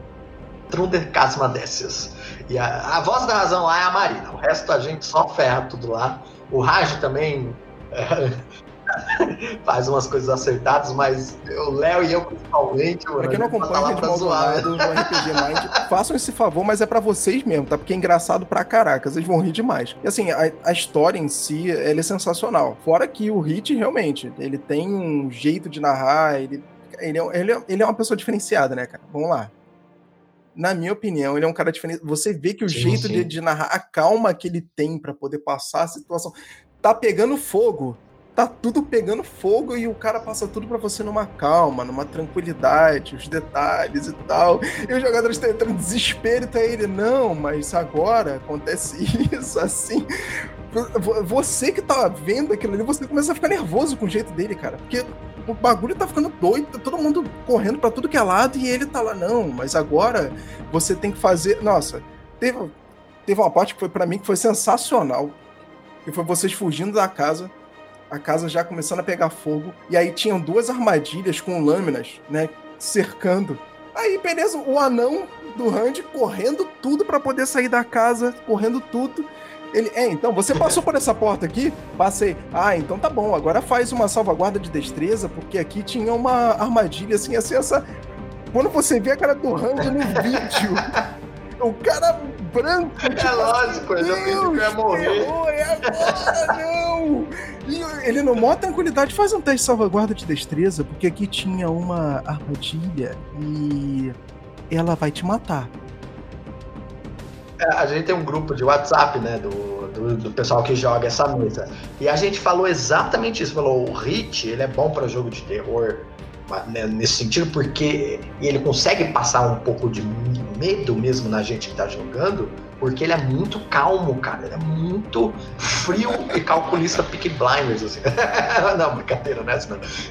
Trunder Casmadecius. E a, a voz da razão lá é a Marina. O resto a gente só ferra tudo lá. O Raj também é, faz umas coisas acertadas, mas o Léo e eu principalmente, mano. Pra quem não acompanha gente zoado no RPG Mind, façam esse favor, mas é para vocês mesmo, tá? Porque é engraçado pra caraca, vocês vão rir demais. E assim, a, a história em si, ela é sensacional. Fora que o Hit, realmente, ele tem um jeito de narrar, ele, ele, é, ele, é, ele é uma pessoa diferenciada, né, cara? Vamos lá na minha opinião, ele é um cara diferente. Você vê que o sim, jeito sim. De, de, narrar, a calma que ele tem para poder passar a situação. Tá pegando fogo tá tudo pegando fogo e o cara passa tudo para você numa calma, numa tranquilidade, os detalhes e tal. E os jogadores estão entrando em desespero e tá ele, não, mas agora acontece isso, assim. Você que tá vendo aquilo ali, você começa a ficar nervoso com o jeito dele, cara. Porque o bagulho tá ficando doido, tá todo mundo correndo para tudo que é lado e ele tá lá, não, mas agora você tem que fazer. Nossa, teve, teve uma parte que foi para mim que foi sensacional. Que foi vocês fugindo da casa a casa já começando a pegar fogo. E aí tinham duas armadilhas com lâminas, né? Cercando. Aí, beleza, o anão do Randy correndo tudo para poder sair da casa, correndo tudo. Ele, é, então, você passou por essa porta aqui? Passei. Ah, então tá bom. Agora faz uma salvaguarda de destreza, porque aqui tinha uma armadilha assim, assim, essa. Quando você vê a cara do Randy no vídeo, o cara branco. É tipo, lógico, eu já pensei que eu ia morrer. é agora, não! E ele, no maior tranquilidade, faz um teste de salvaguarda de destreza, porque aqui tinha uma armadilha e ela vai te matar. É, a gente tem um grupo de WhatsApp, né, do, do, do, pessoal que joga essa mesa. E a gente falou exatamente isso. Falou, o Hit, ele é bom para jogo de terror né, nesse sentido, porque ele consegue passar um pouco de medo mesmo na gente que tá jogando, porque ele é muito calmo, cara. Ele é muito frio e calculista Peak Blinders, assim. não, brincadeira, né?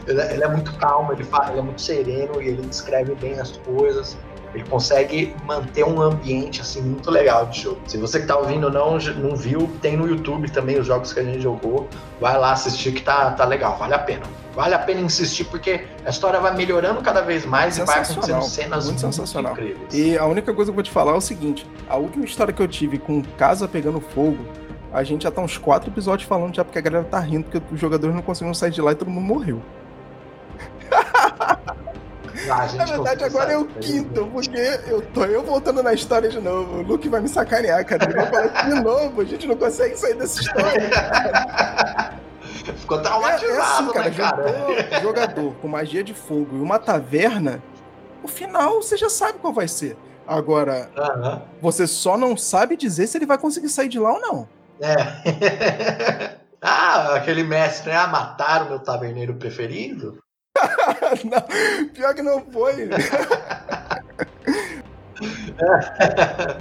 Ele, é, ele é muito calmo, ele, fala, ele é muito sereno e ele descreve bem as coisas. Ele consegue manter um ambiente assim muito legal de jogo. Se você que tá ouvindo não não viu, tem no YouTube também os jogos que a gente jogou. Vai lá assistir que tá, tá legal, vale a pena. Vale a pena insistir porque a história vai melhorando cada vez mais e vai acontecendo cenas muito, sensacional. incríveis. E a única coisa que eu vou te falar é o seguinte: a última história que eu tive com casa pegando fogo, a gente já tá uns quatro episódios falando já porque a galera tá rindo porque os jogadores não conseguiram sair de lá e todo mundo morreu. Ah, na verdade, agora é o quinto, porque eu tô eu voltando na história de novo. O Luke vai me sacanear, cara. Ele vai falar de novo, a gente não consegue sair dessa história. Ficou traumatizado, é, é assim, cara, né, cara? jogador com magia de fogo e uma taverna, o final você já sabe qual vai ser. Agora, uhum. você só não sabe dizer se ele vai conseguir sair de lá ou não. É. ah, aquele mestre, né? Ah, mataram meu taverneiro preferido? não, pior que não foi.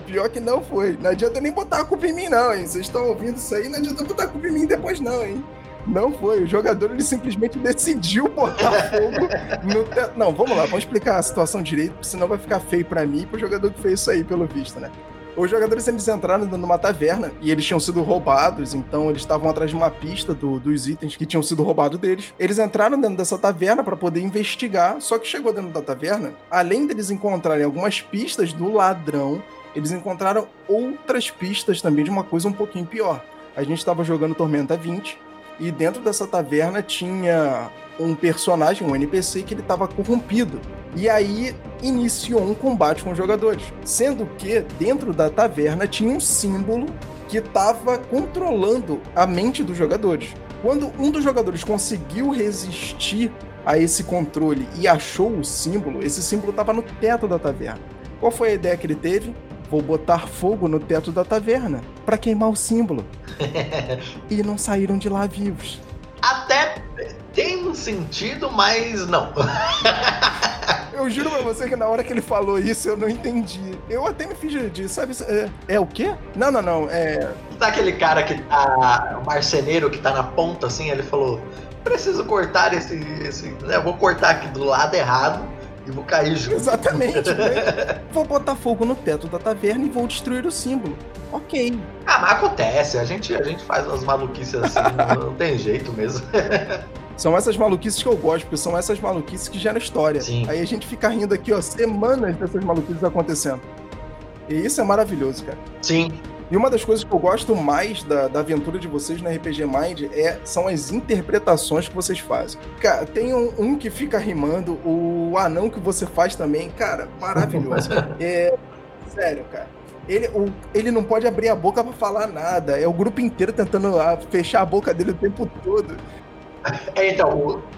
Pior que não foi. Não adianta nem botar a culpa em mim, não, hein? Vocês estão ouvindo isso aí, não adianta botar a culpa em mim depois, não, hein? Não foi. O jogador ele simplesmente decidiu botar fogo no teto. Não, vamos lá, vamos explicar a situação direito, porque senão vai ficar feio para mim e pro jogador que fez isso aí, pelo visto, né? Os jogadores eles entraram numa taverna e eles tinham sido roubados, então eles estavam atrás de uma pista do, dos itens que tinham sido roubados deles. Eles entraram dentro dessa taverna para poder investigar, só que chegou dentro da taverna, além deles encontrarem algumas pistas do ladrão, eles encontraram outras pistas também de uma coisa um pouquinho pior. A gente estava jogando Tormenta 20 e dentro dessa taverna tinha um personagem, um NPC, que ele estava corrompido. E aí iniciou um combate com os jogadores. Sendo que dentro da taverna tinha um símbolo que estava controlando a mente dos jogadores. Quando um dos jogadores conseguiu resistir a esse controle e achou o símbolo, esse símbolo estava no teto da taverna. Qual foi a ideia que ele teve? Vou botar fogo no teto da taverna para queimar o símbolo. e não saíram de lá vivos. Até um sentido, mas não. eu juro pra você que na hora que ele falou isso eu não entendi. Eu até me fiz de, sabe? É, é, o quê? Não, não, não. É. Tá aquele cara que tá. O marceneiro que tá na ponta assim, ele falou: preciso cortar esse. esse né, vou cortar aqui do lado errado e vou cair junto. Exatamente. né? Vou botar fogo no teto da taverna e vou destruir o símbolo. Ok. Ah, mas acontece. A gente, a gente faz umas maluquices assim, não, não tem jeito mesmo. São essas maluquices que eu gosto, porque são essas maluquices que geram história. Sim. Aí a gente fica rindo aqui, ó, semanas dessas maluquices acontecendo. E isso é maravilhoso, cara. Sim. E uma das coisas que eu gosto mais da, da aventura de vocês no RPG Mind é, são as interpretações que vocês fazem. Cara, tem um, um que fica rimando, o anão que você faz também, cara, maravilhoso. é, sério, cara. Ele, o, ele não pode abrir a boca para falar nada. É o grupo inteiro tentando ah, fechar a boca dele o tempo todo. É, então, o,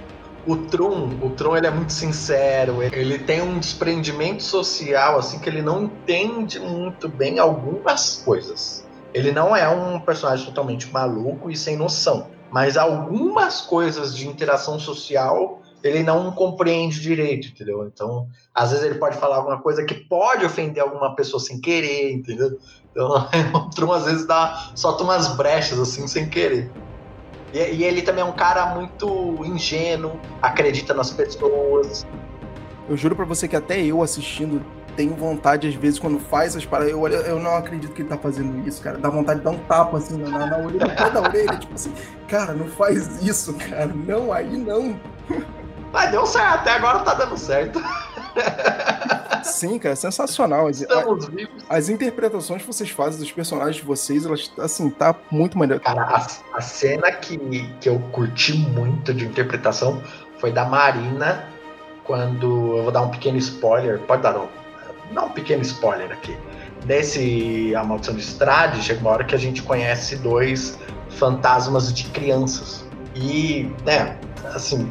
o Tron, o Tron ele é muito sincero, ele tem um desprendimento social assim que ele não entende muito bem algumas coisas. Ele não é um personagem totalmente maluco e sem noção, mas algumas coisas de interação social ele não compreende direito, entendeu? Então, às vezes ele pode falar alguma coisa que pode ofender alguma pessoa sem querer, entendeu? Então, o Tron às vezes dá, solta umas brechas assim sem querer. E, e, ele também é um cara muito ingênuo, acredita nas pessoas. Eu juro para você que até eu assistindo tenho vontade, às vezes, quando faz as paradas, eu, olho, eu não acredito que ele tá fazendo isso, cara. Dá vontade de dar um tapa assim na, na orelha, no pé da orelha, tipo assim, cara, não faz isso, cara. Não, aí não. Mas deu certo, até agora tá dando certo. Sim, cara, sensacional. As, Estamos vivos. As interpretações que vocês fazem dos personagens de vocês, elas, assim, tá muito maneiro. Cara, a, a cena que, que eu curti muito de interpretação foi da Marina, quando. Eu vou dar um pequeno spoiler, pode dar um, não um pequeno spoiler aqui. Nesse A Maldição de Estrade, chega uma hora que a gente conhece dois fantasmas de crianças. E, né, assim,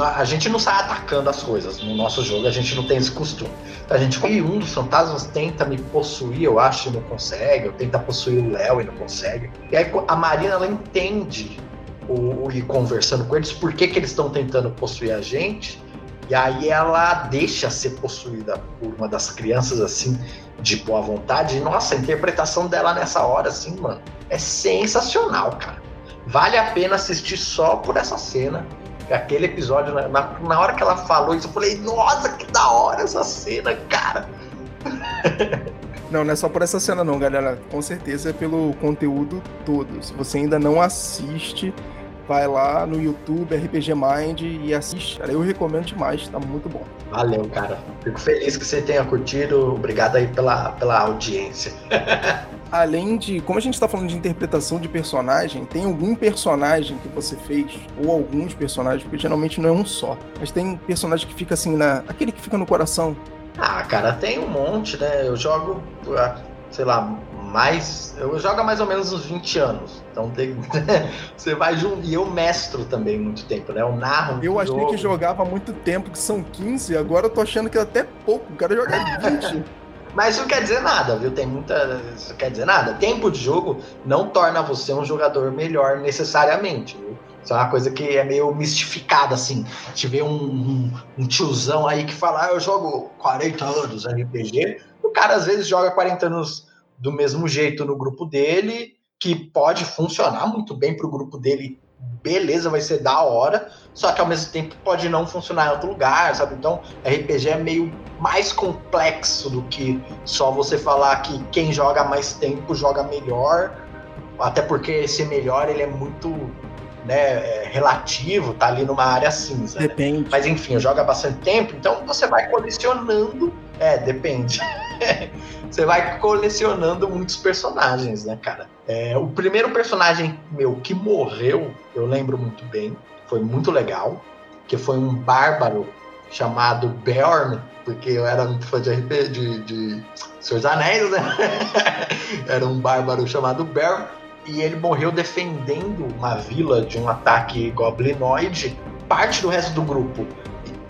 a gente não sai atacando as coisas no nosso jogo, a gente não tem esse costume. A gente, e um dos fantasmas tenta me possuir, eu acho, e não consegue, ou tenta possuir o Léo e não consegue. E aí a Marina, ela entende o, ir conversando com eles, por que, que eles estão tentando possuir a gente, e aí ela deixa ser possuída por uma das crianças, assim, de boa vontade. E, nossa, a interpretação dela nessa hora, assim, mano, é sensacional, cara. Vale a pena assistir só por essa cena aquele episódio, na, na, na, hora que ela falou isso, eu falei, nossa, que da hora essa cena, cara. Não, não é só por essa cena não, galera. Com certeza é pelo conteúdo todo. Se você ainda não assiste, vai lá no YouTube RPG Mind e assiste. Cara, eu recomendo demais, tá muito bom. Valeu, cara. Fico feliz que você tenha curtido. Obrigado aí pela, pela audiência. além de. Como a gente tá falando de interpretação de personagem, tem algum personagem que você fez, ou alguns personagens, porque geralmente não é um só. Mas tem personagem que fica assim na. aquele que fica no coração. Ah, cara, tem um monte, né? Eu jogo, sei lá, mais. Eu jogo há mais ou menos uns 20 anos. Então tem, você vai junto. E eu mestro também muito tempo, né? Eu narro. Eu achei jogo. que jogava há muito tempo, que são 15, agora eu tô achando que é até pouco. O cara joga 20. Mas isso não quer dizer nada, viu? Tem muita. Isso não quer dizer nada. Tempo de jogo não torna você um jogador melhor necessariamente, viu? Isso é uma coisa que é meio mistificada, assim. Vê um, um, um tiozão aí que fala, ah, eu jogo 40 anos RPG. O cara às vezes joga 40 anos do mesmo jeito no grupo dele, que pode funcionar muito bem para o grupo dele, beleza, vai ser da hora, só que ao mesmo tempo pode não funcionar em outro lugar, sabe? Então, RPG é meio mais complexo do que só você falar que quem joga mais tempo joga melhor, até porque esse melhor ele é muito né, é relativo, tá ali numa área cinza. Né? Depende. Né? Mas enfim, joga bastante tempo, então você vai colecionando. É, depende. você vai colecionando muitos personagens, né, cara? É, o primeiro personagem meu que morreu, eu lembro muito bem, foi muito legal, que foi um bárbaro chamado Bjorn, porque eu era muito fã de RP, de, de Senhor dos Anéis, né? era um bárbaro chamado Bjorn, e ele morreu defendendo uma vila de um ataque goblinoide. Parte do resto do grupo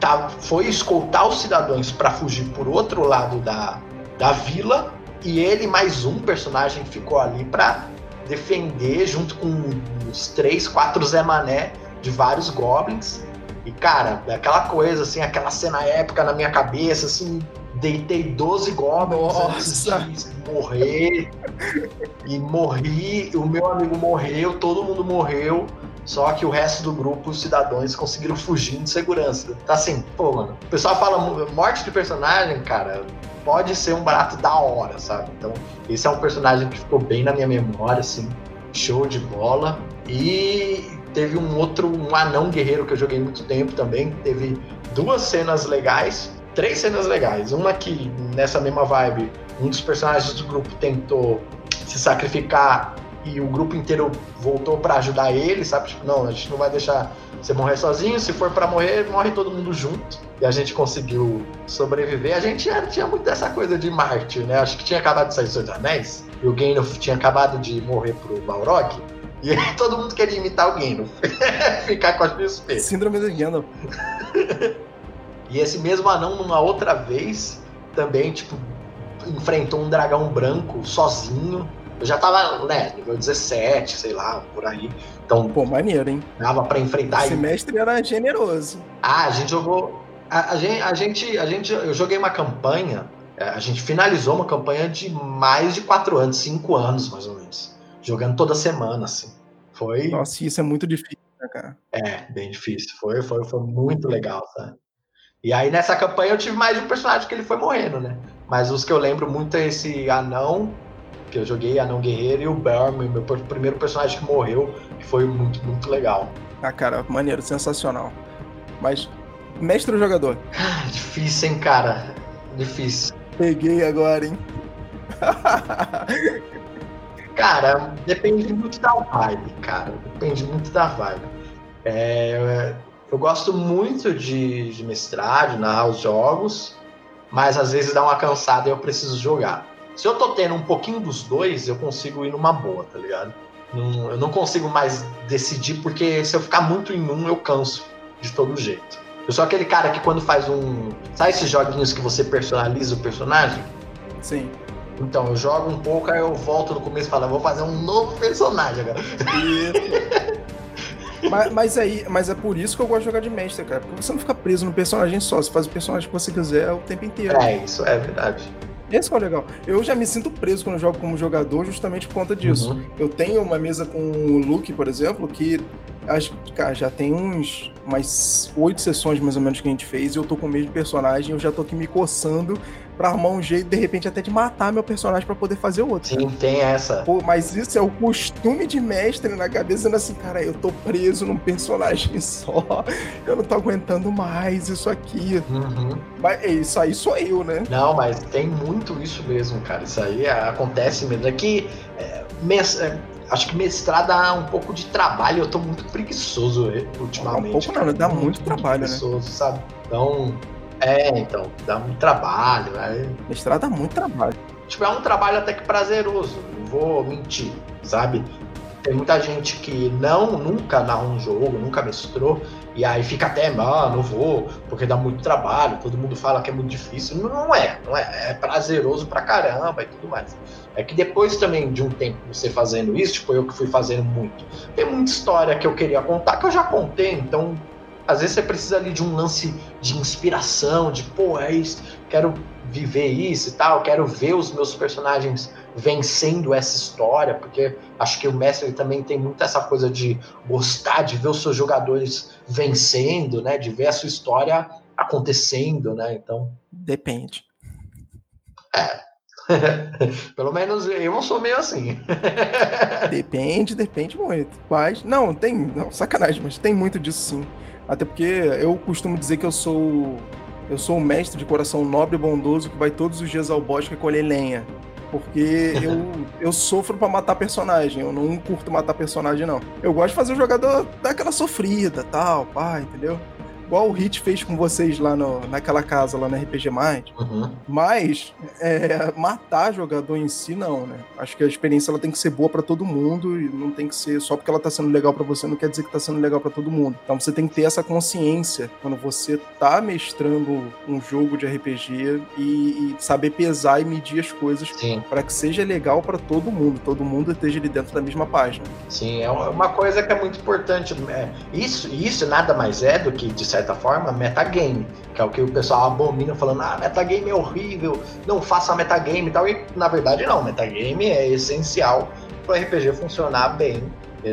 tá, foi escoltar os cidadãos para fugir por outro lado da, da vila e ele mais um personagem ficou ali para defender junto com os três, quatro Zé Mané de vários goblins. E cara, aquela coisa assim, aquela cena épica na minha cabeça, assim, deitei 12 goblins Nossa. antes de morrer. e morri, o meu amigo morreu, todo mundo morreu. Só que o resto do grupo, os cidadãos, conseguiram fugir de segurança. Tá assim, pô, mano. O pessoal fala morte de personagem, cara, pode ser um barato da hora, sabe? Então, esse é um personagem que ficou bem na minha memória, assim. Show de bola. E teve um outro, um anão guerreiro que eu joguei muito tempo também. Teve duas cenas legais três cenas legais. Uma que, nessa mesma vibe, um dos personagens do grupo tentou se sacrificar e o grupo inteiro voltou para ajudar ele, sabe? Tipo, não, a gente não vai deixar você morrer sozinho, se for para morrer, morre todo mundo junto. E a gente conseguiu sobreviver. A gente era, tinha muito dessa coisa de mártir, né? Acho que tinha acabado de sair Senhor dos Anéis, e o Gandalf tinha acabado de morrer pro Balrog. E todo mundo queria imitar o Gandalf. Ficar com a XP. Síndrome do Gandalf. E esse mesmo anão, numa outra vez, também, tipo, enfrentou um dragão branco sozinho. Eu já tava, né, nível 17, sei lá, por aí. Então. Pô, maneiro, hein? Dava pra enfrentar. Esse mestre era generoso. Ah, a gente jogou. A, a, gente, a, gente, a gente. Eu joguei uma campanha. É, a gente finalizou uma campanha de mais de 4 anos, 5 anos, mais ou menos. Jogando toda semana, assim. Foi. Nossa, isso é muito difícil, né, cara? É, bem difícil. Foi, foi, foi muito legal, sabe? E aí nessa campanha eu tive mais de um personagem que ele foi morrendo, né? Mas os que eu lembro muito é esse anão, que eu joguei, anão guerreiro, e o Berman, meu primeiro personagem que morreu, que foi muito, muito legal. Ah, cara, maneiro, sensacional. Mas, mestre ou jogador? Ah, difícil, hein, cara? Difícil. Peguei agora, hein? cara, depende muito da vibe, cara. Depende muito da vibe. É, eu gosto muito de, de mestrar, de narrar os jogos, mas às vezes dá uma cansada e eu preciso jogar. Se eu tô tendo um pouquinho dos dois, eu consigo ir numa boa, tá ligado? Não, eu não consigo mais decidir, porque se eu ficar muito em um, eu canso de todo jeito. Eu sou aquele cara que quando faz um. Sabe esses joguinhos que você personaliza o personagem? Sim. Então, eu jogo um pouco, aí eu volto no começo e falo, vou fazer um novo personagem agora. Mas, mas, aí, mas é por isso que eu gosto de jogar de mestre, cara. Porque você não fica preso no personagem só, você faz o personagem que você quiser o tempo inteiro. É, isso é verdade. Esse é o legal. Eu já me sinto preso quando eu jogo como jogador justamente por conta disso. Uhum. Eu tenho uma mesa com o Luke, por exemplo, que acho cara, já tem uns mais oito sessões mais ou menos que a gente fez e eu tô com o mesmo personagem, eu já tô aqui me coçando pra arrumar um jeito, de repente, até de matar meu personagem para poder fazer outro. Sim, cara. tem essa. Pô, mas isso é o costume de mestre na cabeça, dizendo assim, cara, eu tô preso num personagem só, eu não tô aguentando mais isso aqui. Uhum. Mas é, isso aí sou eu, né? Não, mas tem muito isso mesmo, cara. Isso aí acontece mesmo. É que. É, mes... é acho que mestrado dá um pouco de trabalho. Eu tô muito preguiçoso ultimamente. Um pouco não, dá muito, muito trabalho, né? preguiçoso, né? sabe? Então, é, então, dá muito trabalho. Né? Mestrado dá muito trabalho. Tipo, é um trabalho até que prazeroso, não vou mentir, sabe? Tem muita gente que não, nunca narrou um jogo, nunca mestrou, e aí fica até, mano, não vou, porque dá muito trabalho, todo mundo fala que é muito difícil. Não é, não é, é prazeroso pra caramba e tudo mais. É que depois também de um tempo você fazendo isso, tipo eu que fui fazendo muito, tem muita história que eu queria contar que eu já contei, então às vezes você precisa ali de um lance de inspiração, de pô, é isso, quero viver isso e tal, quero ver os meus personagens vencendo essa história, porque acho que o mestre também tem muito essa coisa de gostar de ver os seus jogadores vencendo, né, de ver a sua história acontecendo, né? Então, depende. É. Pelo menos eu não sou meio assim. depende, depende muito. Mas, não, tem. Não, sacanagem, mas tem muito disso sim. Até porque eu costumo dizer que eu sou eu sou um mestre de coração nobre e bondoso que vai todos os dias ao bosque colher lenha. Porque eu, eu sofro para matar personagem, eu não curto matar personagem, não. Eu gosto de fazer o jogador dar aquela sofrida, tal, pá, entendeu? Igual o Hit fez com vocês lá no, naquela casa, lá na RPG Mind. Uhum. Mas é, matar jogador em si, não, né? Acho que a experiência ela tem que ser boa para todo mundo e não tem que ser só porque ela tá sendo legal para você, não quer dizer que tá sendo legal para todo mundo. Então você tem que ter essa consciência quando você tá mestrando um jogo de RPG e, e saber pesar e medir as coisas para que seja legal para todo mundo, todo mundo esteja ali dentro da mesma página. Sim, é uma coisa que é muito importante. É, isso, isso nada mais é do que, de certa forma, metagame, que é o que o pessoal abomina falando, ah, metagame é horrível, não faça metagame e tal. E na verdade não, metagame é essencial para o RPG funcionar bem.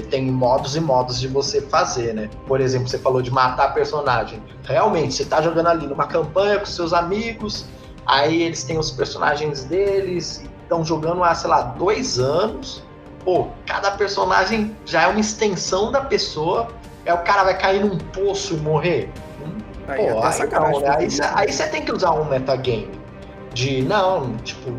Tem modos e modos de você fazer, né? Por exemplo, você falou de matar personagem. Realmente, você está jogando ali numa campanha com seus amigos, aí eles têm os personagens deles, estão jogando há, sei lá, dois anos. Pô, cada personagem já é uma extensão da pessoa é o cara vai cair num poço e morrer. Aí, Pô, aí, não, né? aí, aí você tem que usar um metagame. De não, tipo,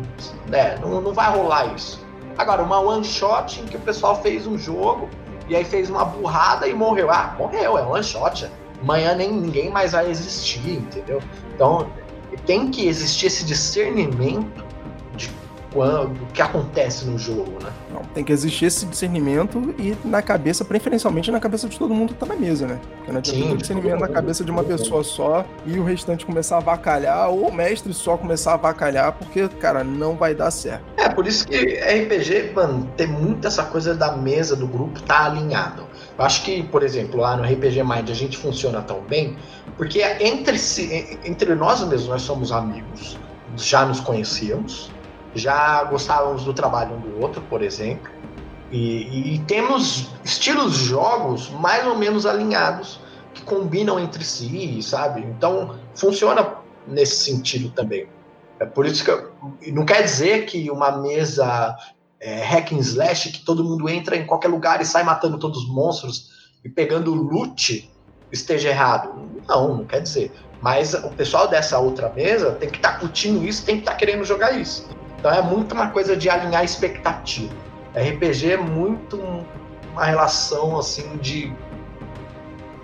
né, não, não vai rolar isso. Agora, uma one shot em que o pessoal fez um jogo e aí fez uma burrada e morreu. Ah, morreu, é one shot. Amanhã nem ninguém mais vai existir, entendeu? Então tem que existir esse discernimento quando, o que acontece no jogo, né? Não, tem que existir esse discernimento e na cabeça, preferencialmente na cabeça de todo mundo que tá na mesa, né? Porque não adianta ter discernimento na cabeça de uma pessoa só e o restante começar a avacalhar, ou o mestre só começar a avacalhar, porque, cara, não vai dar certo. É, por isso que RPG, mano, tem muito essa coisa da mesa, do grupo, tá alinhado. Eu acho que, por exemplo, lá no RPG Mind a gente funciona tão bem, porque entre, si, entre nós mesmos nós somos amigos, já nos conhecíamos, já gostávamos do trabalho um do outro, por exemplo, e, e, temos estilos de jogos mais ou menos alinhados que combinam entre si, sabe? Então funciona nesse sentido também. É por isso que eu, não quer dizer que uma mesa é, hack and slash que todo mundo entra em qualquer lugar e sai matando todos os monstros e pegando loot esteja errado. Não, não quer dizer. Mas o pessoal dessa outra mesa tem que estar tá curtindo isso, tem que estar tá querendo jogar isso. Então é muito uma coisa de alinhar expectativa. RPG é muito uma relação assim de,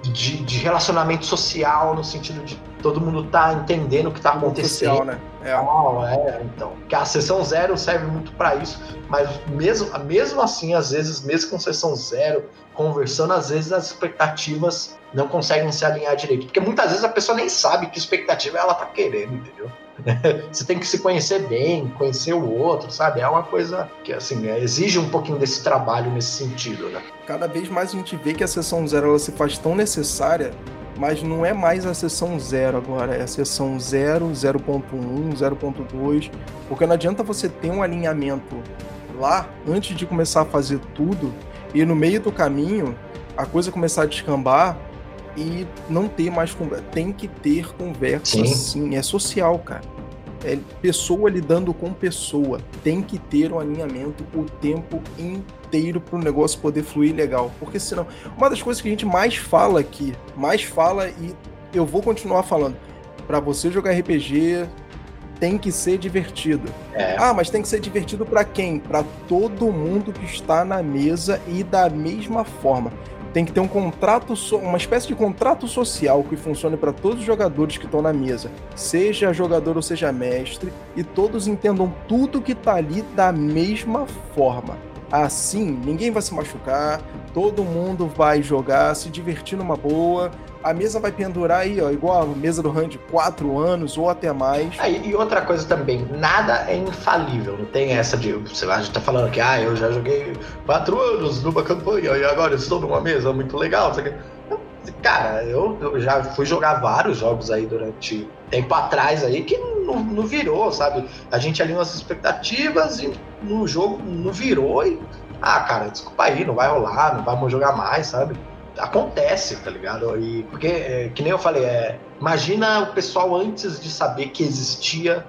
de, de relacionamento social, no sentido de todo mundo tá entendendo o que tá acontecendo. Social, né? É. Oh, é, então. Que a sessão zero serve muito para isso, mas mesmo, mesmo assim, às vezes, mesmo com sessão zero, conversando, às vezes as expectativas não conseguem se alinhar direito. Porque muitas vezes a pessoa nem sabe que expectativa ela tá querendo, entendeu? Você tem que se conhecer bem, conhecer o outro, sabe? É uma coisa que, assim, é, exige um pouquinho desse trabalho nesse sentido, né? Cada vez mais a gente vê que a sessão zero ela se faz tão necessária, mas não é mais a sessão zero agora, é a sessão 0, 0.1, 0.2, porque não adianta você ter um alinhamento lá antes de começar a fazer tudo e no meio do caminho a coisa começar a descambar e não ter mais conversa. Tem que ter conversa sim. sim. É social, cara. É pessoa lidando com pessoa. Tem que ter um alinhamento o tempo inteiro para o negócio poder fluir legal. Porque senão, uma das coisas que a gente mais fala aqui, mais fala e eu vou continuar falando, para você jogar RPG tem que ser divertido. É. Ah, mas tem que ser divertido para quem? Para todo mundo que está na mesa e da mesma forma tem que ter um contrato, uma espécie de contrato social que funcione para todos os jogadores que estão na mesa, seja jogador ou seja mestre, e todos entendam tudo que está ali da mesma forma. Assim, ninguém vai se machucar, todo mundo vai jogar, se divertir numa boa. A mesa vai pendurar aí, ó, igual a mesa do Hand, quatro anos ou até mais. Ah, e outra coisa também, nada é infalível. Não tem essa de, sei lá, a gente tá falando que, ah, eu já joguei quatro anos numa campanha e agora estou numa mesa muito legal. Cara, eu, eu já fui jogar vários jogos aí durante tempo atrás aí que não, não virou, sabe? A gente ali nas expectativas e no jogo não virou e. Ah, cara, desculpa aí, não vai rolar, não vamos jogar mais, sabe? Acontece, tá ligado? E, porque, é, que nem eu falei, é, imagina o pessoal antes de saber que existia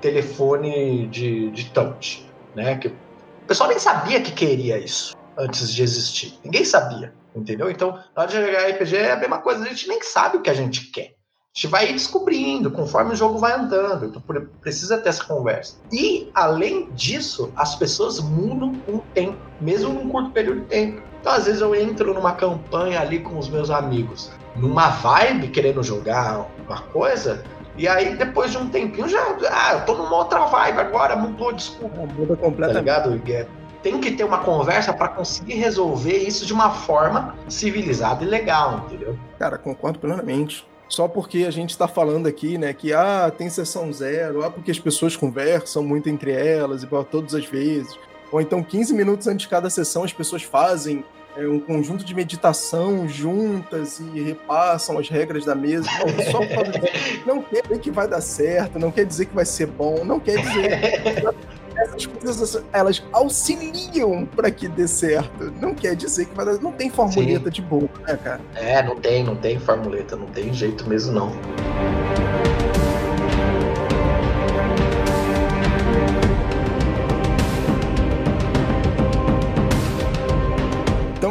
telefone de, de touch, né? Que o pessoal nem sabia que queria isso antes de existir. Ninguém sabia, entendeu? Então, na hora de jogar RPG é a mesma coisa, a gente nem sabe o que a gente quer gente vai descobrindo conforme o jogo vai andando. Então precisa ter essa conversa. E, além disso, as pessoas mudam com o tempo, mesmo num curto período de tempo. Então, às vezes, eu entro numa campanha ali com os meus amigos, numa vibe, querendo jogar uma coisa, e aí, depois de um tempinho, já. Ah, eu tô numa outra vibe agora, mudou, desculpa. Muda completamente. Tá ligado? Tem que ter uma conversa para conseguir resolver isso de uma forma civilizada e legal, entendeu? Cara, concordo plenamente só porque a gente está falando aqui, né, que ah, tem sessão zero, ah, porque as pessoas conversam muito entre elas, igual todas as vezes. Ou então 15 minutos antes de cada sessão as pessoas fazem é, um conjunto de meditação juntas e repassam as regras da mesa. Não, só disso. Não quer dizer que vai dar certo, não quer dizer que vai ser bom, não quer dizer essas coisas elas auxiliam para que dê certo. Não quer dizer que vai dar... não tem formuleta Sim. de boa, né, cara? É, não tem, não tem formuleta, não tem jeito mesmo não.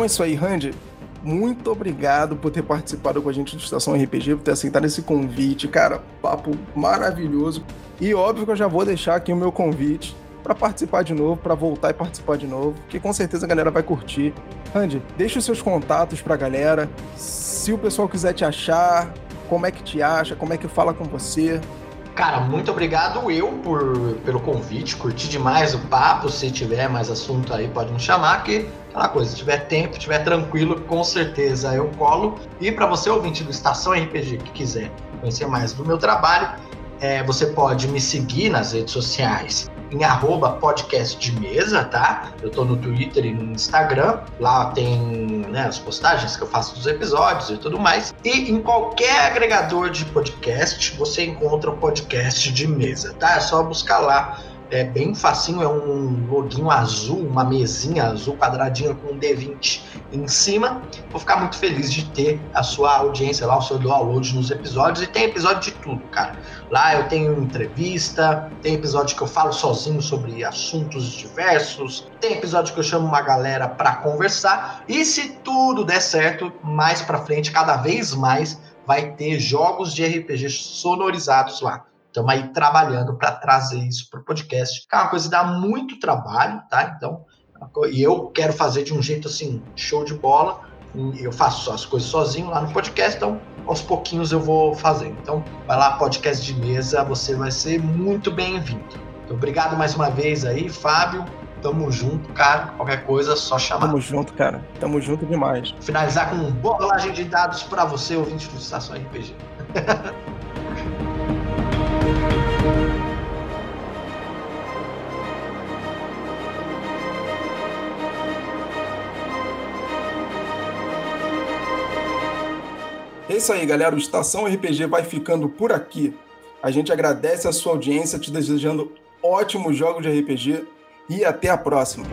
Isso aí, Randy. Muito obrigado por ter participado com a gente do Estação RPG, por ter aceitado esse convite. Cara, papo maravilhoso. E óbvio que eu já vou deixar aqui o meu convite para participar de novo, para voltar e participar de novo, que com certeza a galera vai curtir. Randy, deixa os seus contatos para a galera. Se o pessoal quiser te achar, como é que te acha, como é que fala com você. Cara, muito obrigado eu por, pelo convite, curti demais o papo. Se tiver mais assunto aí, pode me chamar, que aquela coisa, se tiver tempo, tiver tranquilo, com certeza eu colo. E para você, ouvinte do Estação RPG, que quiser conhecer mais do meu trabalho, é, você pode me seguir nas redes sociais em arroba podcast de mesa, tá? Eu tô no Twitter e no Instagram. Lá tem né, as postagens que eu faço dos episódios e tudo mais. E em qualquer agregador de podcast, você encontra o podcast de mesa, tá? É só buscar lá é bem facinho, é um loginho azul, uma mesinha azul quadradinha com um D20 em cima. Vou ficar muito feliz de ter a sua audiência lá, o seu download nos episódios. E tem episódio de tudo, cara. Lá eu tenho entrevista, tem episódio que eu falo sozinho sobre assuntos diversos, tem episódio que eu chamo uma galera para conversar. E se tudo der certo, mais para frente, cada vez mais, vai ter jogos de RPG sonorizados lá. Estamos aí trabalhando para trazer isso para o podcast, é uma coisa que dá muito trabalho, tá? Então, e eu quero fazer de um jeito assim, show de bola. Eu faço as coisas sozinho lá no podcast, então aos pouquinhos eu vou fazendo. Então, vai lá, podcast de mesa, você vai ser muito bem-vindo. Então, obrigado mais uma vez aí, Fábio. Tamo junto, cara. Qualquer coisa, só chamar. Tamo junto, cara. Tamo junto demais. Finalizar com uma boa rolagem de dados para você, ouvinte do Estação RPG. isso aí, galera. O Estação RPG vai ficando por aqui. A gente agradece a sua audiência, te desejando ótimos jogos de RPG e até a próxima.